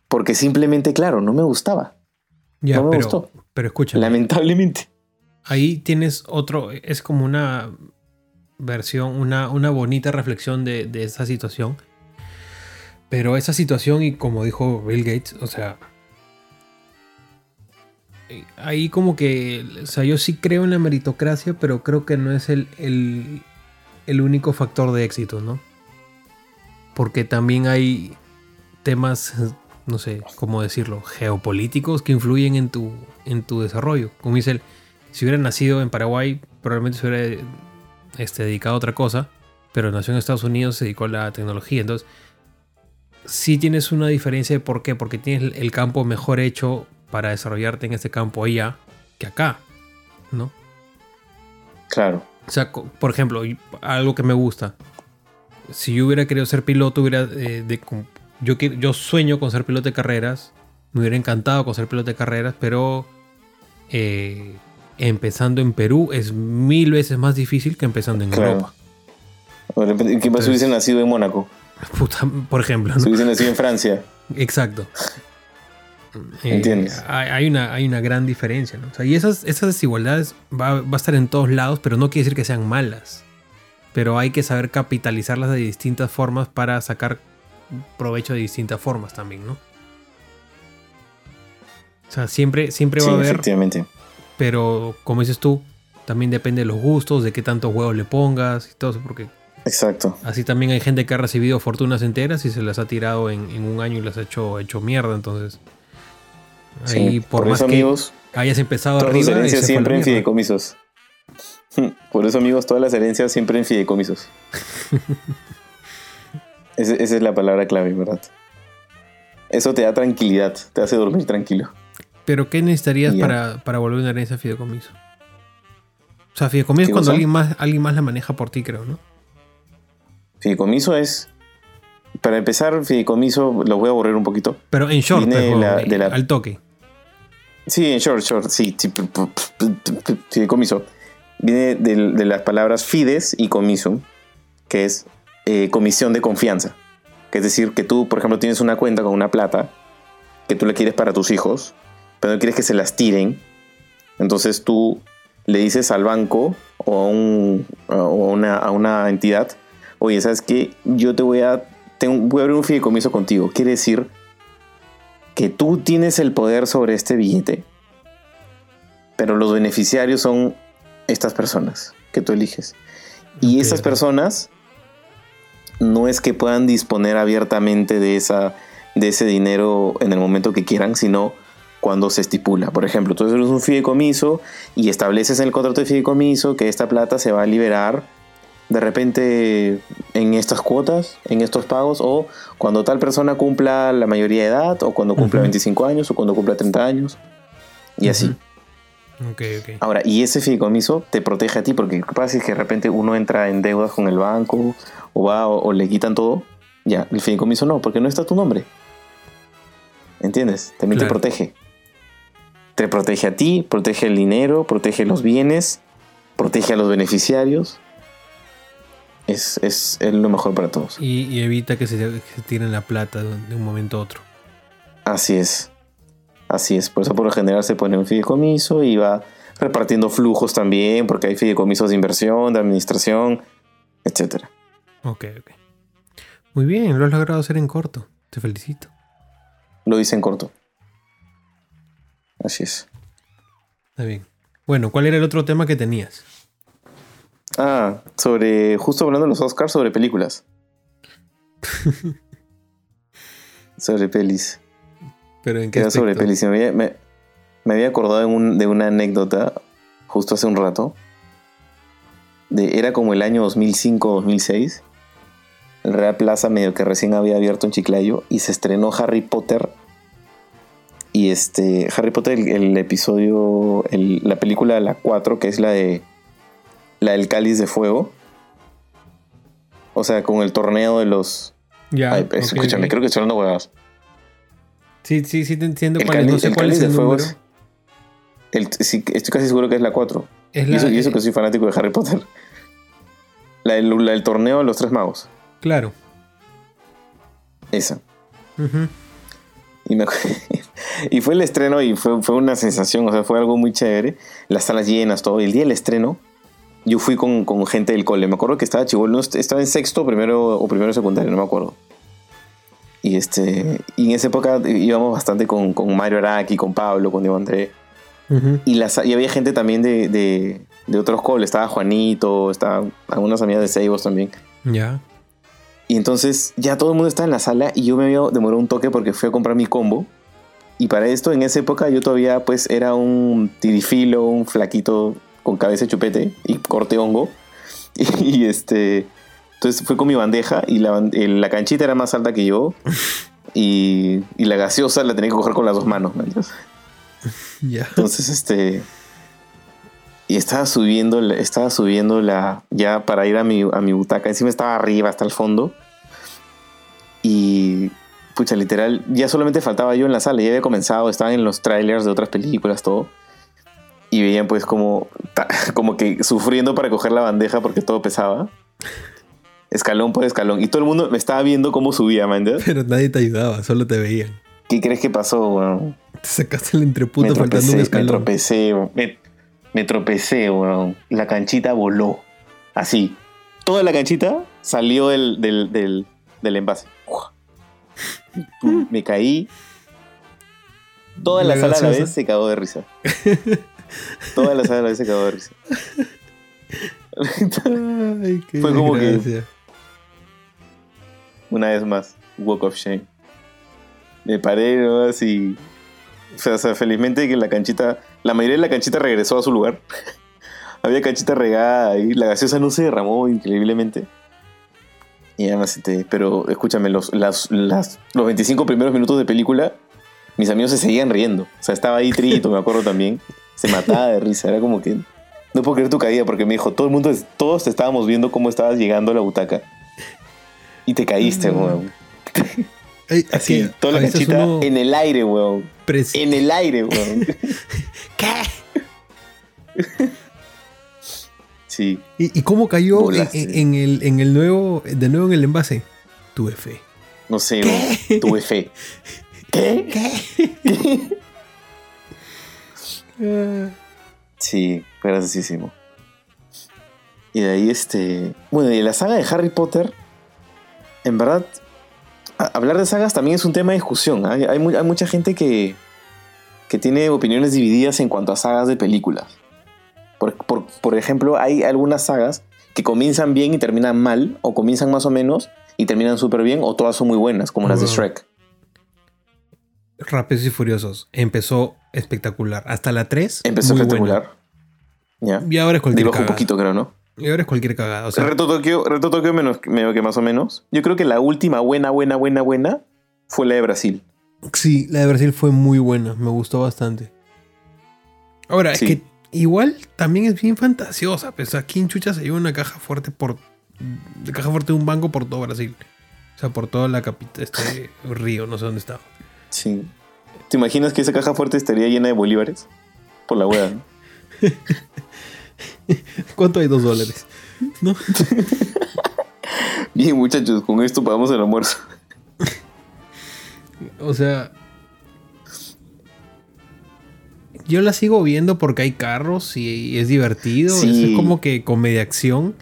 Porque simplemente, claro, no me gustaba. Ya, No me pero, gustó. pero escúchame. Lamentablemente. ahí tienes otro, es como una versión, una, una bonita reflexión de, de esa situación. Pero esa situación, y como dijo Bill Gates, o sea, ahí como que, o sea, yo sí creo en la meritocracia, pero creo que no es el, el, el único factor de éxito, ¿no? Porque también hay temas, no sé cómo decirlo, geopolíticos que influyen en tu, en tu desarrollo. Como dice él, si hubiera nacido en Paraguay, probablemente se hubiera este, dedicado a otra cosa, pero nació en Estados Unidos, se dedicó a la tecnología. Entonces, sí tienes una diferencia de por qué, porque tienes el campo mejor hecho para desarrollarte en este campo allá que acá, ¿no? Claro. O sea, por ejemplo, algo que me gusta. Si yo hubiera querido ser piloto, hubiera eh, de, yo, yo sueño con ser piloto de carreras. Me hubiera encantado con ser piloto de carreras, pero eh, empezando en Perú es mil veces más difícil que empezando en Claro. Europa. ¿Qué Entonces- si hubiese nacido en Mónaco? Puta, por ejemplo. ¿no? Si hubiese nacido en Francia. Exacto. Eh, Entiendes. hay, hay una, hay una gran diferencia, ¿no? O sea, y esas, esas desigualdades va, va a estar en todos lados, pero no quiere decir que sean malas. Pero hay que saber capitalizarlas de distintas formas para sacar provecho de distintas formas también, ¿no? O sea, siempre, siempre Sí, va a haber, efectivamente. Pero como dices tú, también depende de los gustos, de qué tantos huevos le pongas y todo eso, porque Exacto. Así también hay gente que ha recibido fortunas enteras y se las ha tirado en, en un año y las ha hecho, hecho mierda. Entonces, Ahí, Sí, por, por más eso, que amigos, hayas empezado todas las arriba, la siempre en fideicomisos. Por eso, amigos, todas las herencias siempre en fideicomisos. Esa es la palabra clave, ¿verdad? Eso te da tranquilidad, te hace dormir tranquilo. Pero ¿qué necesitarías para, para volver una herencia fideicomiso? O sea, fideicomiso es ¿Qué cuando cosa? alguien más, alguien más la maneja por ti, creo, ¿no? Fideicomiso es. Para empezar, fideicomiso, lo voy a borrar un poquito. Pero en short, Viene pues, la- de la- al toque. Sí, en short, short, sí. Fideicomiso. Viene de, de las palabras fides y comisum, que es eh, comisión de confianza. Que es decir, que tú, por ejemplo, tienes una cuenta con una plata que tú la quieres para tus hijos, pero no quieres que se las tiren. Entonces tú le dices al banco o a, un- o a una, a una entidad, oye, ¿sabes qué? Yo te voy a, tengo- voy a abrir un fideicomiso contigo. Quiere decir que tú tienes el poder sobre este billete, pero los beneficiarios son estas personas que tú eliges. Y Ok, esas ok. personas no es que puedan disponer abiertamente de, esa, de ese dinero en el momento que quieran, sino cuando se estipula. Por ejemplo, tú eres un fideicomiso y estableces en el contrato de fideicomiso que esta plata se va a liberar de repente en estas cuotas, en estos pagos, o cuando tal persona cumpla la mayoría de edad, o cuando cumpla Ujú. 25 años, o cuando cumpla 30 años, y así. Ujú. Ok, ok. Ahora, y ese fideicomiso te protege a ti, porque lo que pasa es que de repente uno entra en deudas con el banco, o va, o, o le quitan todo. Ya, el fideicomiso no, porque no está tu nombre. ¿Entiendes? También Claro. te protege. Te protege a ti, protege el dinero, protege los bienes, protege a los beneficiarios. Es, es, es lo mejor para todos. Y, y evita que se, que se tiren la plata de un, momento a otro. Así es. Así es. Por eso por lo general se pone un fideicomiso y va repartiendo flujos también, porque hay fideicomisos de inversión, de administración, etcétera. Ok, ok. Muy bien, lo has logrado hacer en corto. Te felicito. Lo hice en corto. Así es. Está bien. Bueno, ¿cuál era el otro tema que tenías? Ah, sobre. Justo hablando de los Oscars, sobre películas. sobre pelis. Pero en qué Era sobre pelis. Me había, me, me había acordado de, un- de una anécdota justo hace un rato. De, era como el año 2005-2006. El Real Plaza medio que recién había abierto en Chiclayo y se estrenó Harry Potter. Y este, Harry Potter, el, el episodio, el- la película la 4, que es la de la del cáliz de fuego. O sea, con el torneo de los... Ya. Ay, ok, escúchame, creo que estoy hablando huevadas. Sí, sí, sí te entiendo El cuál es. cáliz, No sé el cuál cáliz es de el fuego es... el- sí, estoy casi seguro que es la 4. Es Y la- eso, y eso eh, que soy fanático de Harry Potter. La del, la del torneo de los tres magos. Claro. Esa. Ujú. Y, me y fue el estreno y fue, fue una sensación, o sea, fue algo muy chévere. Las salas llenas, todo. Y el día del estreno, yo fui con, con gente del cole. Me acuerdo que estaba chivolo, estaba en sexto primero o primero secundario, no me acuerdo. Y, este, y en esa época íbamos bastante con, con Mario Araki, con Pablo, con Diego André. Ujú. Y, las, y había gente también de, de, de otros coles. Estaba Juanito, estaban algunas amigas de Seibos también. Ya. Y entonces ya todo el mundo estaba en la sala y yo me había demorado un toque porque fui a comprar mi combo. Y para esto, en esa época, yo todavía pues era un tirifilo, un flaquito con cabeza de chupete y corte hongo. Y, este... Entonces fui con mi bandeja y la, la canchita era más alta que yo. Y, y la gaseosa la tenía que coger con las dos manos. Entonces, este. Y estaba subiendo, estaba subiendo la. Ya para ir a mi, a mi butaca. Encima estaba arriba, hasta el fondo. Y. Pucha, literal, ya solamente faltaba yo en la sala. Ya había comenzado, estaban en los trailers de otras películas, todo. Y veían, pues, como. Como que sufriendo para coger la bandeja porque todo pesaba. Escalón por escalón. Y todo el mundo me estaba viendo cómo subía, ¿me entiendes? Pero nadie te ayudaba, solo te veían. ¿Qué crees que pasó, weón? Te sacaste el entreputo me faltando tropecé, un me escalón. tropecé, weón. me, me tropecé, weón. La canchita voló. Así. Toda la canchita salió del, del, del, del envase. Me caí. Toda la, La sala a la vez se cagó de risa. Toda la sala a la vez se cagó de risa. Ay, qué Fue como que- desgracia. Una vez más, walk of shame. Me paré ¿no? así O sea, o sea, felizmente que la canchita, la mayoría de la canchita regresó a su lugar. Había canchita regada y la gaseosa no se derramó increíblemente. Y además, este, pero escúchame, los, las, las- los 25 primeros minutos de película, mis amigos se seguían riendo. O sea, estaba ahí Trito, me acuerdo también. Se mataba de risa, era como que... No puedo creer tu caída porque me dijo, todo el mundo, todos te estábamos viendo cómo estabas llegando a la butaca. Y te caíste, weón. Así, que toda la canchita uno en el aire, weón. pres- En el aire, weón. ¿Qué? Sí. ¿Y, y cómo cayó en, el, en el nuevo, de nuevo en el envase? Tuve fe. No sé, ¿Qué? weón. tuve fe. ¿Qué? Sí, graciosísimo. Y de ahí, este. Bueno, y de la saga de Harry Potter, en verdad, hablar de sagas también es un tema de discusión. Hay, hay mu- hay mucha gente que, que tiene opiniones divididas en cuanto a sagas de películas. Por, por- por ejemplo, hay algunas sagas que comienzan bien y terminan mal, o comienzan más o menos y terminan súper bien, o todas son muy buenas, como las de Wow. Shrek. Rápidos y Furiosos. Empezó espectacular. Hasta la 3. Empezó muy espectacular. Ya. buena. Y ahora es cualquier un poquito, creo, ¿no? Y ahora es cualquier cagada. O sea, Reto Tokio, Reto Tokio menos, medio que más o menos. Yo creo que la última buena, buena, buena, buena fue la de Brasil. sí, la de Brasil fue muy buena. Me gustó bastante. Ahora, Sí. es que igual también es bien fantasiosa. Pues aquí en Chucha se lleva una caja fuerte por. De caja fuerte de un banco por todo Brasil. O sea, por toda la capital, este río, no sé dónde estaba. Sí. ¿Te imaginas que esa caja fuerte estaría llena de bolívares? Por la hueá, ¿no? ¿Cuánto hay? Dos dólares. ¿No? Bien, muchachos, con esto pagamos el almuerzo. O sea. Yo la sigo viendo porque hay carros y es divertido. Sí. Es como que comedia acción.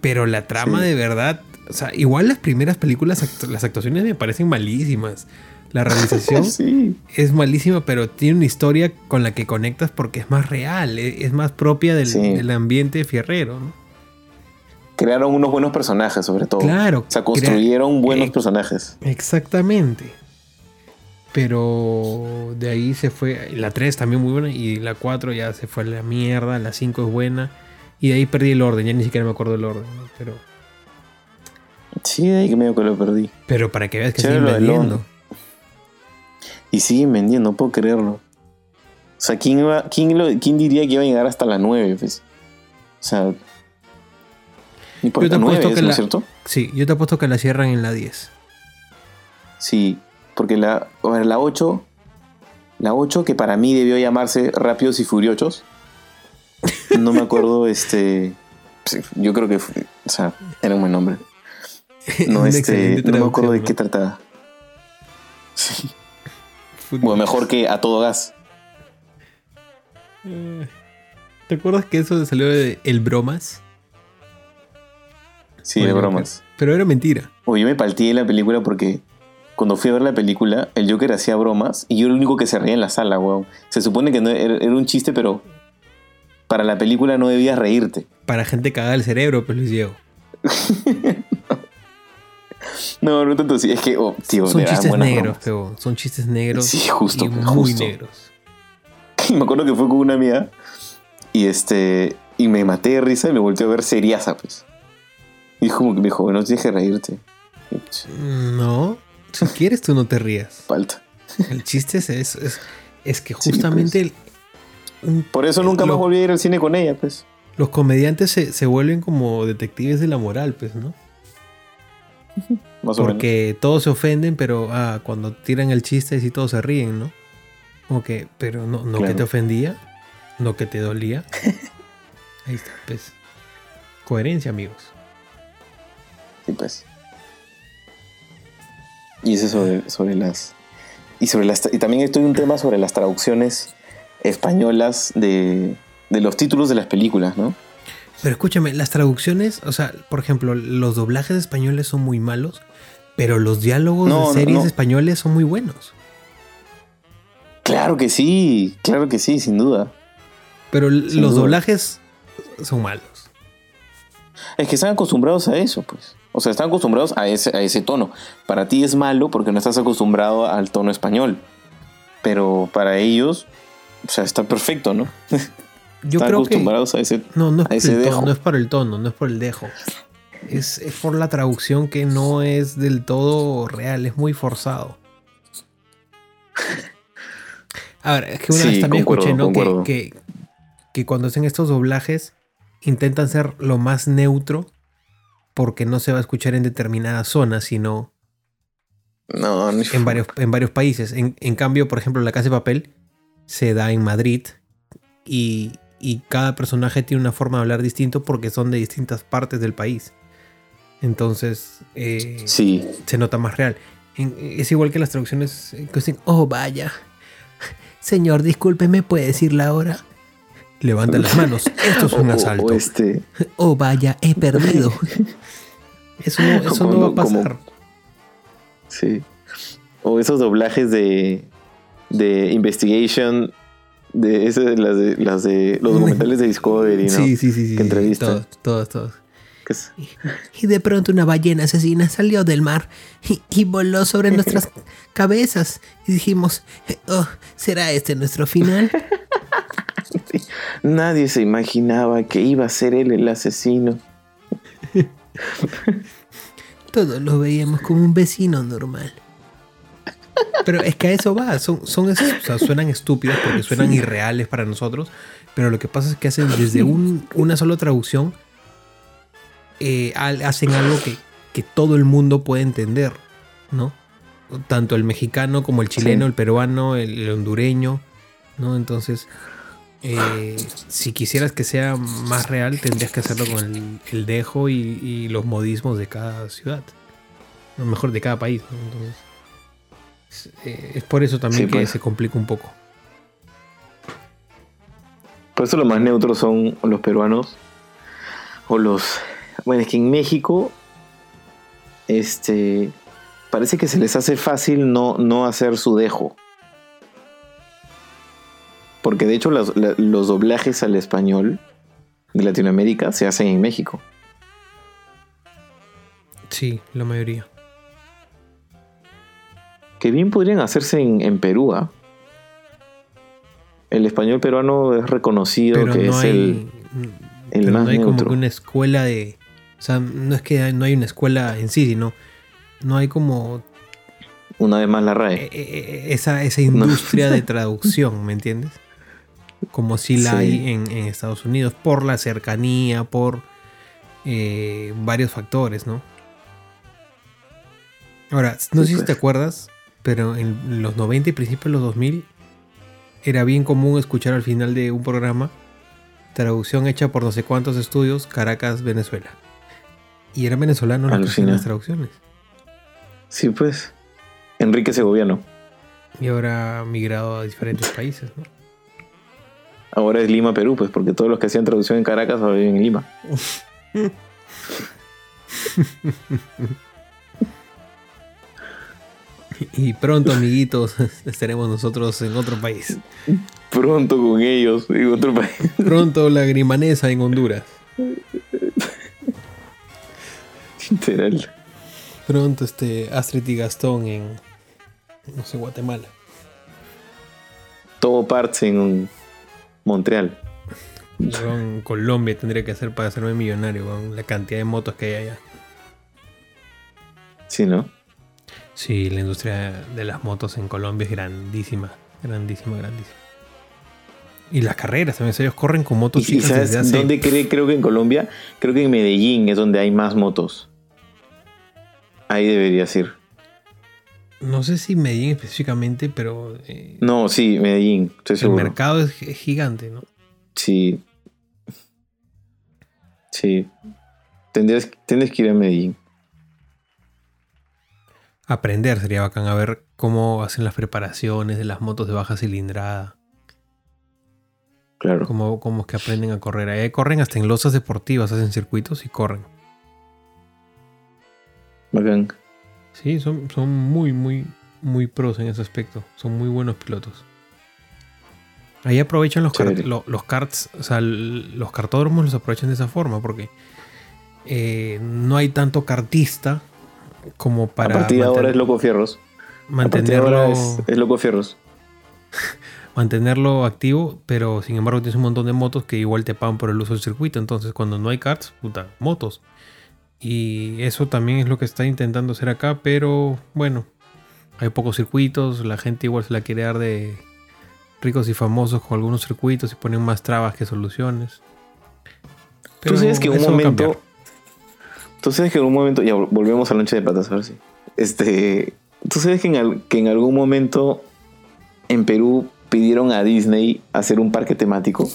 Pero la trama Sí. de verdad. O sea, igual las primeras películas, las actuaciones me parecen malísimas. La realización sí. es malísima, pero tiene una historia con la que conectas porque es más real, e- es más propia del, Sí. del ambiente fierrero, ¿no? Crearon unos buenos personajes, sobre todo. Claro, O sea, construyeron buenos eh, personajes. Exactamente. Pero de ahí se fue. La 3 también muy buena. Y la 4 ya se fue a la mierda. La 5 es buena. Y de ahí perdí el orden. Ya ni siquiera me acuerdo del orden. ¿no? Pero, Sí, de ahí que medio que lo perdí. pero para que veas que Chévere siguen vendiendo. Y siguen vendiendo, no puedo creerlo. O sea, ¿quién, iba- quién, lo- quién diría que iba a llegar hasta la 9? Pues? O sea. Ni por Yo te la 9, apuesto que ¿no la- es cierto? Sí, yo te apuesto que la cierran en la 10. Sí, porque la, a ver, la 8, la 8 que para mí debió llamarse Rápidos y Furiosos, no me acuerdo, este, yo creo que, fue- o sea, era un buen nombre. No, este, no me acuerdo de qué trataba. Sí, Fútbol. bueno, mejor que A Todo Gas. Eh, ¿Te acuerdas que eso salió de El Bromas? Sí, de Bueno, bromas. Pero era mentira. O yo me palteé la película porque cuando fui a ver la película, el Joker hacía bromas y yo era el único que se reía en la sala, weón. Se supone que no, era, era un chiste, pero para la película no debías reírte. Para gente cagada el cerebro, pues Luis Diego. No, no tanto así. Es que, oh, tío, Son chistes negros, pero son chistes negros. Sí, justo, y pues, muy justo. negros. Y me acuerdo que fue con una amiga y este y me maté de risa y me volteé a ver seriaza, pues. Y como que me dijo, bueno, tienes que reírte. Pues, No, si quieres tú no te rías. Falta. El chiste es eso. Es, es que Sí, justamente el- un- Por eso nunca más Lo- volví a ir al cine con ella, pues. los comediantes se, se vuelven como detectives de la moral, pues, ¿no? Más o menos. Porque todos se ofenden, pero ah, cuando tiran el chiste sí todos se ríen, ¿no? Como que, pero no, no que te ofendía, no que te dolía. Ahí está, pues. Coherencia, amigos. Sí, pues. Y eso sobre, sobre las. Y sobre las. Y también estoy un tema sobre las traducciones españolas de, de los títulos de las películas, ¿no? Pero escúchame, las traducciones, o sea, por ejemplo, los doblajes españoles son muy malos, pero los diálogos No, de series no. españoles son muy buenos. Claro que sí, claro que sí, sin duda. Pero Sin los duda. doblajes son malos. Es que están acostumbrados a eso, pues. O sea, están acostumbrados a ese, a ese tono. Para ti es malo porque no estás acostumbrado al tono español. pero para ellos, o sea, está perfecto, ¿no? Yo Están creo que acostumbrados a ese. no, no es, a por ese el tono, dejo. no es por el tono, no es por el dejo. Es, es por la traducción que no es del todo real, es muy forzado. A ver, es que una Sí, vez también concuerdo, escuché, ¿no? Concuerdo. que, que cuando hacen estos doblajes intentan ser lo más neutro porque no se va a escuchar en determinadas zonas, sino No, no en varios, en varios países. En, en cambio, por ejemplo, La Casa de Papel se da en Madrid y, y cada personaje tiene una forma de hablar distinto porque son de distintas partes del país. Entonces eh, Sí, se nota más real. Es igual que las traducciones eh, que dicen, oh vaya, señor, disculpe, ¿me puede decir la hora? Levanta las manos, esto es un o- asalto. o este, Oh vaya, he perdido. Eso no, eso no va a Como- pasar. sí. O esos doblajes de, de Investigation, de, de las de, las de los documentales de Discovery, ¿no? Sí, sí, sí, sí. Que entrevistan. Todos, todos, todos. Es- Y de pronto una ballena asesina salió del mar y, y voló sobre nuestras cabezas. Y dijimos, oh, ¿será este nuestro final? Nadie se imaginaba que iba a ser él el asesino. Todos lo veíamos como un vecino normal. Pero es que a eso va, son, son o sea, suenan estúpidos porque suenan irreales para nosotros, pero lo que pasa es que hacen desde un- una sola traducción, eh, hacen algo que, que todo el mundo puede entender, ¿no? Tanto el mexicano como el chileno, Sí. el peruano, el, el hondureño, ¿no? Entonces, eh, si quisieras que sea más real, tendrías que hacerlo con el, el dejo y, y los modismos de cada ciudad. No, mejor de cada país. ¿no? Entonces, es, eh, es por eso también Sí, que pues. se complica un poco. Por eso los más neutros son los peruanos. O los. Bueno, es que en México. Este. Parece que se les hace fácil no, no hacer su dejo. Porque de hecho los doblajes al español de Latinoamérica se hacen en México. Sí, la mayoría. Que bien podrían hacerse en, en Perú. ¿ah? El español peruano es reconocido Pero que no es hay, el, el pero más no hay como que una escuela de... O sea, no es que no hay una escuela en sí, sino... No hay como Una vez más la RAE. eh, esa, esa industria de traducción, ¿me entiendes? Como si la Sí. hay en, en Estados Unidos, por la cercanía, por eh, varios factores, ¿no? Ahora, no sé si pues. te acuerdas, pero en los 90 y principios de los 2000 era bien común escuchar al final de un programa traducción hecha por no sé cuántos estudios, Caracas, Venezuela. Y eran venezolanos los que hacían las traducciones. Sí, pues. Enrique Segoviano. Y ahora ha migrado a diferentes países, ¿no? Ahora es Lima, Perú, pues, porque todos los que hacían traducción en Caracas ahora viven en Lima. Y pronto, amiguitos, estaremos nosotros en otro país. Pronto con ellos en otro país. Pronto la grimanesa en Honduras. Literal. Pronto este Astrid y Gastón en no sé, Guatemala. Todo parts en Montreal. En Colombia tendría que hacer para hacerme millonario con la cantidad de motos que hay allá. Sí, ¿no? Sí, la industria de las motos en Colombia es grandísima, grandísima, grandísima. Y las carreras también, ellos corren con motos ¿Y, chicas sabes desde hace... dónde cree? Creo que en Colombia, creo que en Medellín es donde hay más motos. Ahí deberías ir. No sé si Medellín específicamente, pero eh, No, sí, Medellín, estoy el seguro. mercado es gi- gigante, ¿no? Sí. Sí. Tendrías, tendrías que ir a Medellín. Aprender sería bacán a ver cómo hacen las preparaciones de las motos de baja cilindrada. Claro. Cómo, cómo es que aprenden a correr. Ahí corren hasta en losas deportivas, hacen circuitos y corren. Bacán. Sí, son, son muy, muy, muy pros en ese aspecto. Son muy buenos pilotos. Ahí aprovechan los, lo- los karts, o sea, los cartódromos los aprovechan de esa forma porque eh, no hay tanto kartista como para a partir de ahora es Loco Fierros. A partir de mantenerlo. ahora es, es Loco Fierros. mantenerlo activo, pero sin embargo tienes un montón de motos que igual te pagan por el uso del circuito. Entonces, cuando no hay karts, puta, motos. Y eso también es lo que está intentando hacer acá, pero bueno, hay pocos circuitos, la gente igual se la quiere dar de ricos y famosos con algunos circuitos y ponen más trabas que soluciones. Tú sabes que en un momento. Tú sabes que en un momento. Ya volvemos a la noche de patas, a ver si. Este. Tú sabes que en, que en algún momento en Perú pidieron a Disney hacer un parque temático.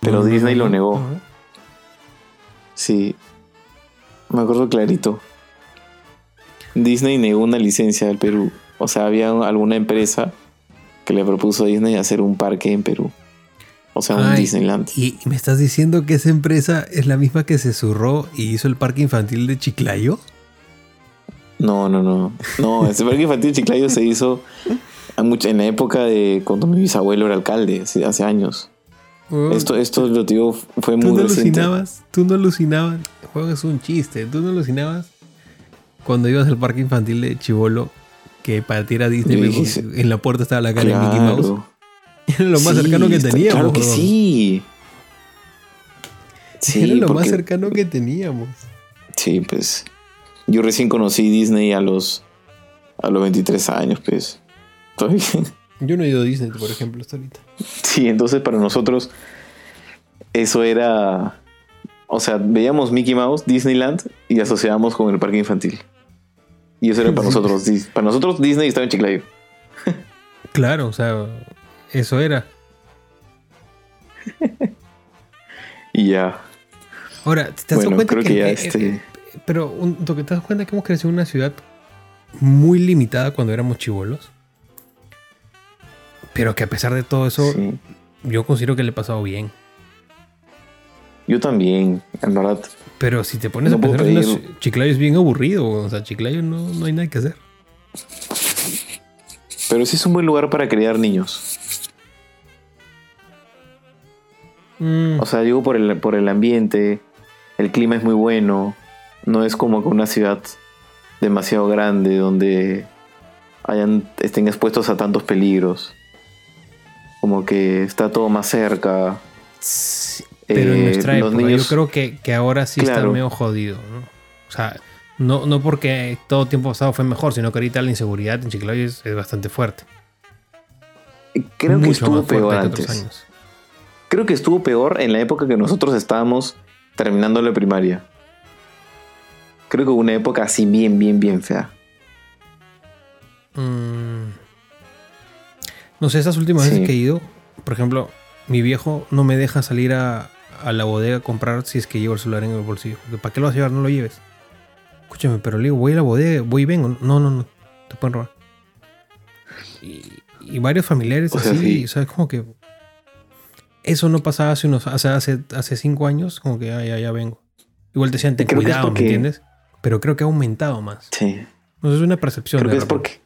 Pero Disney lo negó. Sí. Me acuerdo clarito. Disney negó una licencia al Perú. O sea, había alguna empresa que le propuso a Disney hacer un parque en Perú. O sea, un Disneyland. ¿Y me estás diciendo que esa empresa es la misma que se zurró y hizo el parque infantil de Chiclayo? No, no, no. No, ese parque infantil de Chiclayo se hizo en la época de cuando mi bisabuelo era alcalde, hace, años. Oh. esto, esto lo digo, fue muy ¿Tú no reciente. alucinabas? ¿Tú no alucinabas? El juego es un chiste. ¿Tú no alucinabas cuando ibas al parque infantil de Chivolo que para ti era Disney en la puerta estaba la cara de Mickey Mouse? Era lo más cercano que teníamos. Claro que sí. sí. Era lo más cercano que teníamos. Sí, pues. Yo recién conocí Disney a los, a los 23 años, pues. Todavía. Yo no he ido a Disney, por ejemplo, hasta ahorita. Sí, entonces para nosotros eso era. O sea, veíamos Mickey Mouse, Disneyland y asociábamos con el parque infantil. Y eso era para nosotros. Para nosotros Disney estaba en Chiclayo. Claro, o sea, eso era. y ya. Ahora, ¿te das cuenta creo que, ya este... pero ¿te das cuenta que hemos crecido en una ciudad muy limitada cuando éramos chivolos? Pero que a pesar de todo eso, yo considero que le he pasado bien. Yo también, en verdad. Pero si te pones a pensar, Chiclayo es bien aburrido. O sea, Chiclayo no, no hay nada que hacer. Pero sí es un buen lugar para criar niños. Mm. O sea, digo por el, por el ambiente, el clima es muy bueno, no es como que una ciudad demasiado grande donde hayan, estén expuestos a tantos peligros. Como que está todo más cerca. pero en nuestra eh, época, yo creo que, que ahora sí está medio jodido, ¿no? O sea, no, no porque todo tiempo pasado fue mejor, sino que ahorita la inseguridad en Chiclayo es, bastante fuerte. Creo que estuvo peor antes. Creo que estuvo peor en la época que nosotros estábamos terminando la primaria. Creo que hubo una época así bien, bien, bien fea. Mm. No sé, esas últimas veces que he ido, por ejemplo, mi viejo no me deja salir a, a la bodega a comprar si es que llevo el celular en el bolsillo. ¿Para qué lo vas a llevar? No lo lleves. Escúchame, pero le digo, voy a la bodega, voy y vengo. No, no, no, te pueden robar. Y, varios familiares así, o sea, como que eso no pasaba hace unos, hace, hace, cinco años, como que ya, ya, vengo. Igual te cuidado, ¿me entiendes? Pero creo que ha aumentado más. Sí. No es una percepción. Creo que es porque,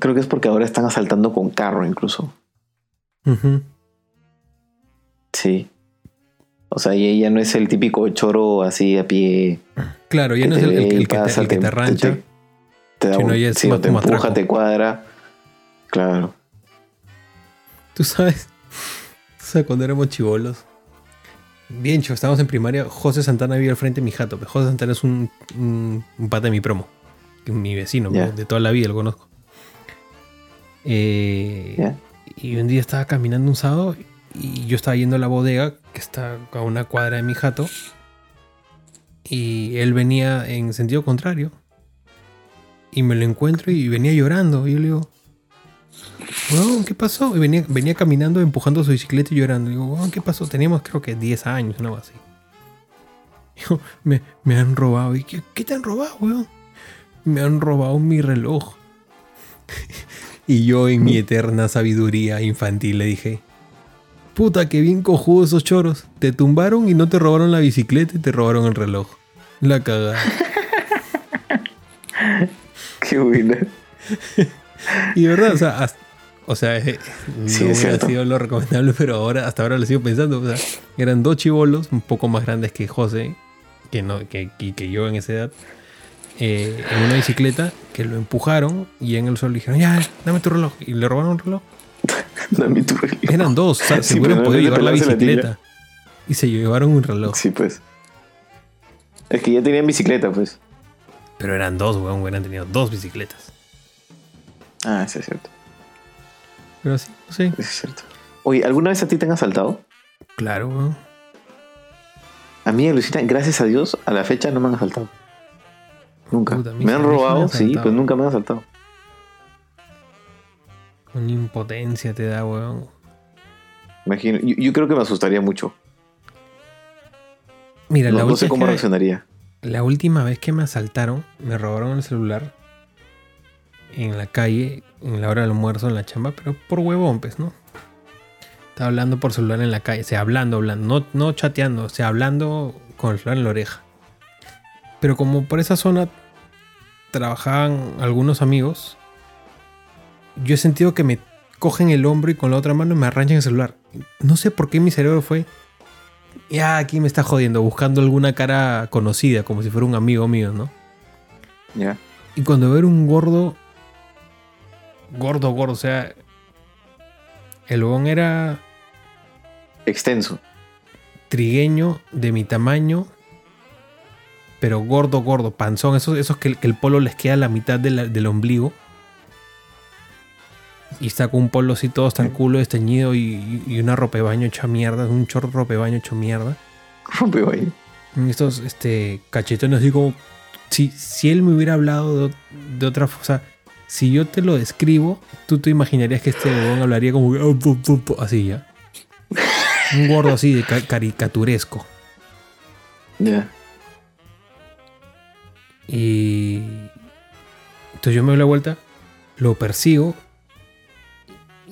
creo que es porque ahora están asaltando con carro incluso. Sí. O sea, y ella no es el típico choro así a pie. Claro, ya no es el, que, te, el que te arrancha. Te, da un, te empuja, te cuadra. Claro. Tú sabes, o sea, cuando éramos chivolos, bien chivo, estábamos en primaria, José Santana vivía al frente de mi jato. José Santana es un, un, pata de mi promo, mi vecino, de toda la vida lo conozco. Eh, y un día estaba caminando un sábado y yo estaba yendo a la bodega, que está a una cuadra de mi jato. Y él venía en sentido contrario. Y me lo encuentro y venía llorando. Y yo le digo, ¿qué pasó? Y venía, venía caminando, empujando su bicicleta y llorando. Digo, ¿qué pasó? Teníamos creo que 10 años, algo así. me, me, han robado. ¿Y qué, qué, te han robado, weón? Me han robado mi reloj. y yo en mi eterna sabiduría infantil le dije, Puta, que bien cojudo esos choros. Te tumbaron y no te robaron la bicicleta y te robaron el reloj. La cagada. Qué buena. y verdad, o sea, o sea eh, no hubiera sido lo recomendable, pero ahora, hasta ahora lo sigo pensando. O sea, eran dos chivolos, un poco más grandes que José, que, no, que, que yo en esa edad. eh, en una bicicleta que lo empujaron y en el sol dijeron, ya, dame tu reloj. Y le robaron un reloj. Dame tu reloj. Eran dos, o sea, Sí, se hubieran no podido le llevar la bicicleta. y se llevaron un reloj. Sí, pues. Es que ya tenían bicicleta, pues. Pero eran dos, weón, hubieran tenido dos bicicletas. Ah, eso es cierto. Pero sí, sí, Eso es cierto. Oye, ¿alguna vez a ti te han asaltado? claro, weón. A mí, Lucina, gracias a Dios, a la fecha no me han asaltado. Nunca. Puta, me sí- han sí me robado, sí, pero nunca me han asaltado. Una impotencia te da, weón. Imagino, yo, yo creo que me asustaría mucho. Mira, No, la, no sé cómo reaccionaría. la última vez que me asaltaron, me robaron el celular en la calle, en la hora del almuerzo, en la chamba, pero por huevón, pues, ¿no? Estaba hablando por celular en la calle, o sea, hablando, hablando, no, no chateando, o sea, hablando con el celular en la oreja. Pero como por esa zona trabajaban algunos amigos, yo he sentido que me cogen el hombro y con la otra mano me arranchan el celular. No sé por qué mi cerebro fue, ya aquí me está jodiendo, buscando alguna cara conocida, como si fuera un amigo mío, ¿no? Ya. Y cuando veo un gordo, gordo, gordo, o sea, el huevón era Extenso. trigueño de mi tamaño, pero gordo, gordo, panzón, esos, esos que, que el polo les queda a la mitad de la- del ombligo. Y está con un polo así todo el culo desteñido y, y una ropa de baño hecha mierda, un chorro de ropa de baño hecho mierda. Rompe ahí. Estos este, cachetones así como... Si, si él me hubiera hablado de, de otra forma... Si yo te lo describo, tú te imaginarías que este huevón hablaría como... que, "Oh, pu, pu, pu", Así ya. Un gordo así de ca- caricaturesco. Ya. Y... Entonces yo me doy la vuelta, lo persigo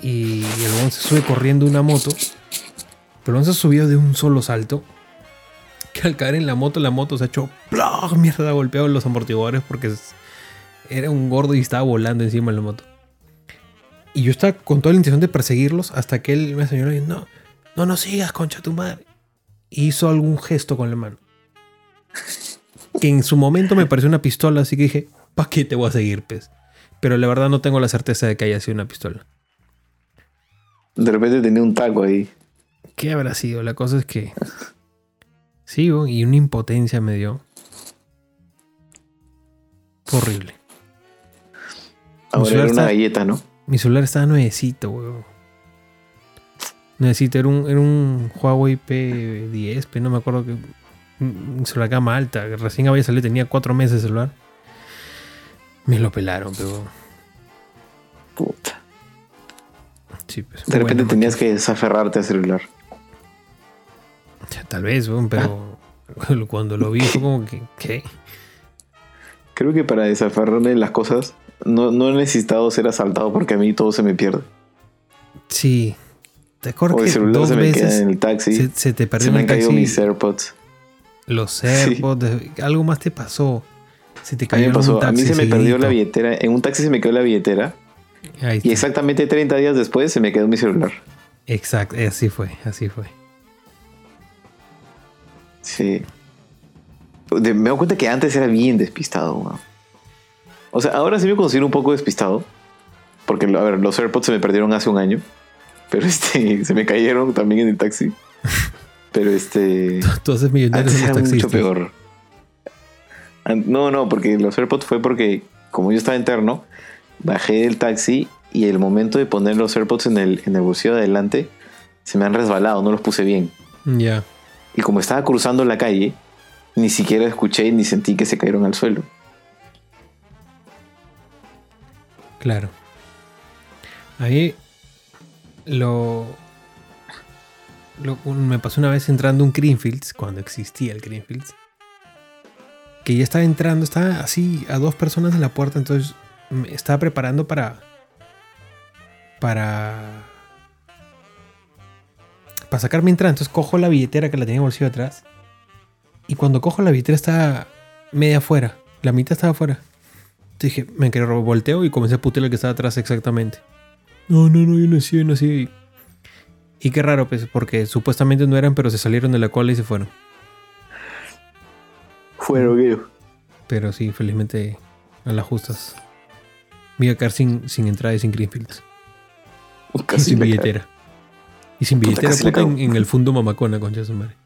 y el huevón se sube corriendo una moto. Pero el se subió de un solo salto. Que al caer en la moto, la moto se ha hecho ¡plog! mierda, ha golpeado los amortiguadores porque era un gordo y estaba volando encima de la moto. Y yo estaba con toda la intención de perseguirlos hasta que él me señaló y no, no, no sigas, concha tu madre. Y hizo algún gesto con la mano. Que en su momento me pareció una pistola, así que dije, ¿para qué te voy a seguir, pez? Pero la verdad no tengo la certeza de que haya sido una pistola. De repente tenía un taco ahí. ¿Qué habrá sido? La cosa es que. Sigo y una impotencia me dio. Horrible. Ahora era una galleta, ¿no? Mi celular estaba nuevecito, weón. Nuevecito, era un, era un Huawei P10, P, no me acuerdo que. Un celular gama alta, que recién había salido, tenía cuatro meses de celular. Me lo pelaron, pero. Puta. Sí, pues, De repente bueno, tenías que desaferrarte al celular. Ya, Tal vez, weón, pero cuando lo vi fue como que, ¿qué? Creo que para desaferrarme de las cosas no, no he necesitado ser asaltado porque a mí todo se me pierde. Sí. ¿Te acuerdas O el que celular dos se me queda veces en el taxi. se, Se, se te perdió en me el han caído mis AirPods. los Sí. AirPods? algo más te pasó? Se te A mí cayó me pasó. un A mí se me perdió la billetera. En un taxi se me quedó la billetera. Y exactamente 30 días después se me quedó mi celular. Exacto, así fue, así fue. Sí. Me doy cuenta que antes era bien despistado. weón. O sea, ahora sí me considero un poco despistado. Porque, a ver, los AirPods se me perdieron hace un año. Pero este, se me cayeron también en el taxi. Pero este. Tú haces millonarios Antes en era mucho peor. No, no, porque los AirPods fue porque, como yo estaba interno, bajé del taxi y el momento de poner los AirPods en el, en el bolsillo de adelante, se me han resbalado, no los puse bien. Ya. Y como estaba cruzando la calle, ni siquiera escuché ni sentí que se cayeron al suelo. Claro. Ahí lo, lo- me pasó una vez entrando un Greenfields, cuando existía el Greenfields, que ya estaba entrando, estaba así a dos personas en la puerta, entonces me estaba preparando para para para sacar mi entrada, entonces cojo la billetera que la tenía en bolsillo atrás y cuando cojo la billetera está media afuera, la mitad estaba afuera. Entonces dije, me quedé volteo y comencé a putear al que estaba atrás exactamente. No, no, no, yo no sé, yo no sé. Y qué raro, pues, porque supuestamente no eran, pero se salieron de la cola y se fueron. Fueron ellos. Pero sí, felizmente a las justas. Me iba a quedar sin, sin entrada y sin Greenfields. Y sin billetera. Y sin billetera puta, en, el fondo mamacona, concha de su madre.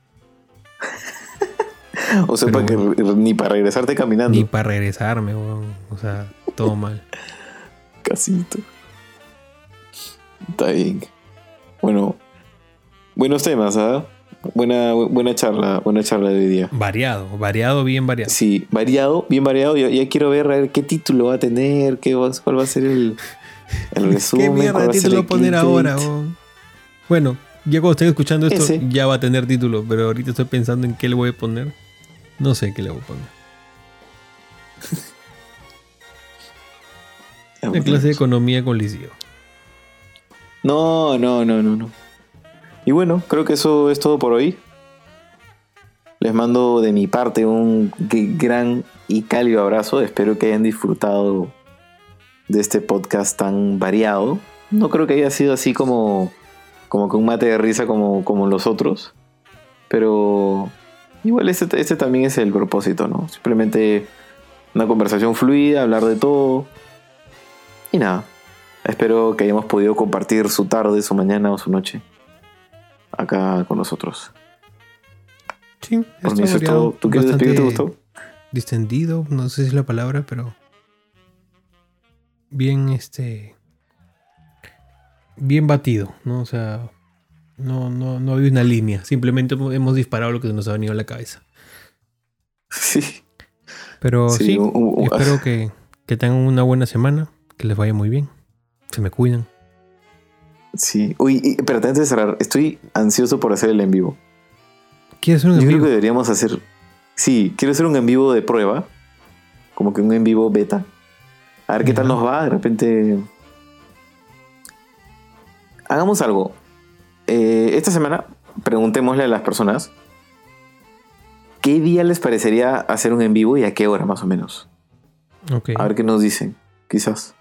O sea, para que ni para regresarte caminando. Ni para regresarme, weón. O sea, todo mal. Casito. Está bien. Bueno, buenos temas, ¿ah? Buena, buena charla, buena charla de hoy día. Variado, variado, bien variado. Sí, variado, bien variado. Ya, ya quiero ver, a ver qué título va a tener, qué va, cuál va a ser el, el resumen. ¿Qué mierda título poner ahora? weón? Bueno, ya cuando estén escuchando esto, Ese. ya va a tener título, pero ahorita estoy pensando en qué le voy a poner. No sé qué le voy a poner. Ya, Una clase de economía con Liceo. No, no, no, no, no. Y bueno, creo que eso es todo por hoy. Les mando de mi parte un gran y cálido abrazo. Espero que hayan disfrutado de este podcast tan variado. No creo que haya sido así como, como con mate de risa como, como los otros. Pero igual este, este también es el propósito, ¿no? Simplemente una conversación fluida, hablar de todo. Y nada. Espero que hayamos podido compartir su tarde, su mañana o su noche acá con nosotros. Sí, eso es todo. ¿Tú quieres despedirte, Gustavo? Distendido, no sé si es la palabra, pero. Bien, este. Bien batido, ¿no? O sea, no, no, no había una línea. Simplemente hemos disparado lo que nos ha venido a la cabeza. Sí. Pero Sí, espero que, que tengan una buena semana, que les vaya muy bien. Se me cuidan. Sí. Uy, espérate, antes de cerrar, estoy ansioso por hacer el en vivo. ¿Quieres hacer un Yo en creo vivo? que deberíamos hacer. Sí, quiero hacer un en vivo de prueba. Como que un en vivo beta. A ver qué tal nos va. De repente. Hagamos algo. Eh, esta semana preguntémosle a las personas. ¿Qué día les parecería hacer un en vivo y a qué hora más o menos? Ok, A ver qué nos dicen. Quizás.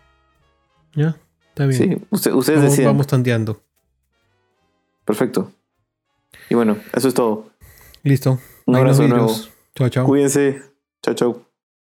ya, está bien. Sí, usted- ustedes vamos, deciden. vamos tanteando. Perfecto. Y bueno, eso es todo. Listo. Un Ahí abrazo de nuevo. Chao, chao. Cuídense. Chao, chao.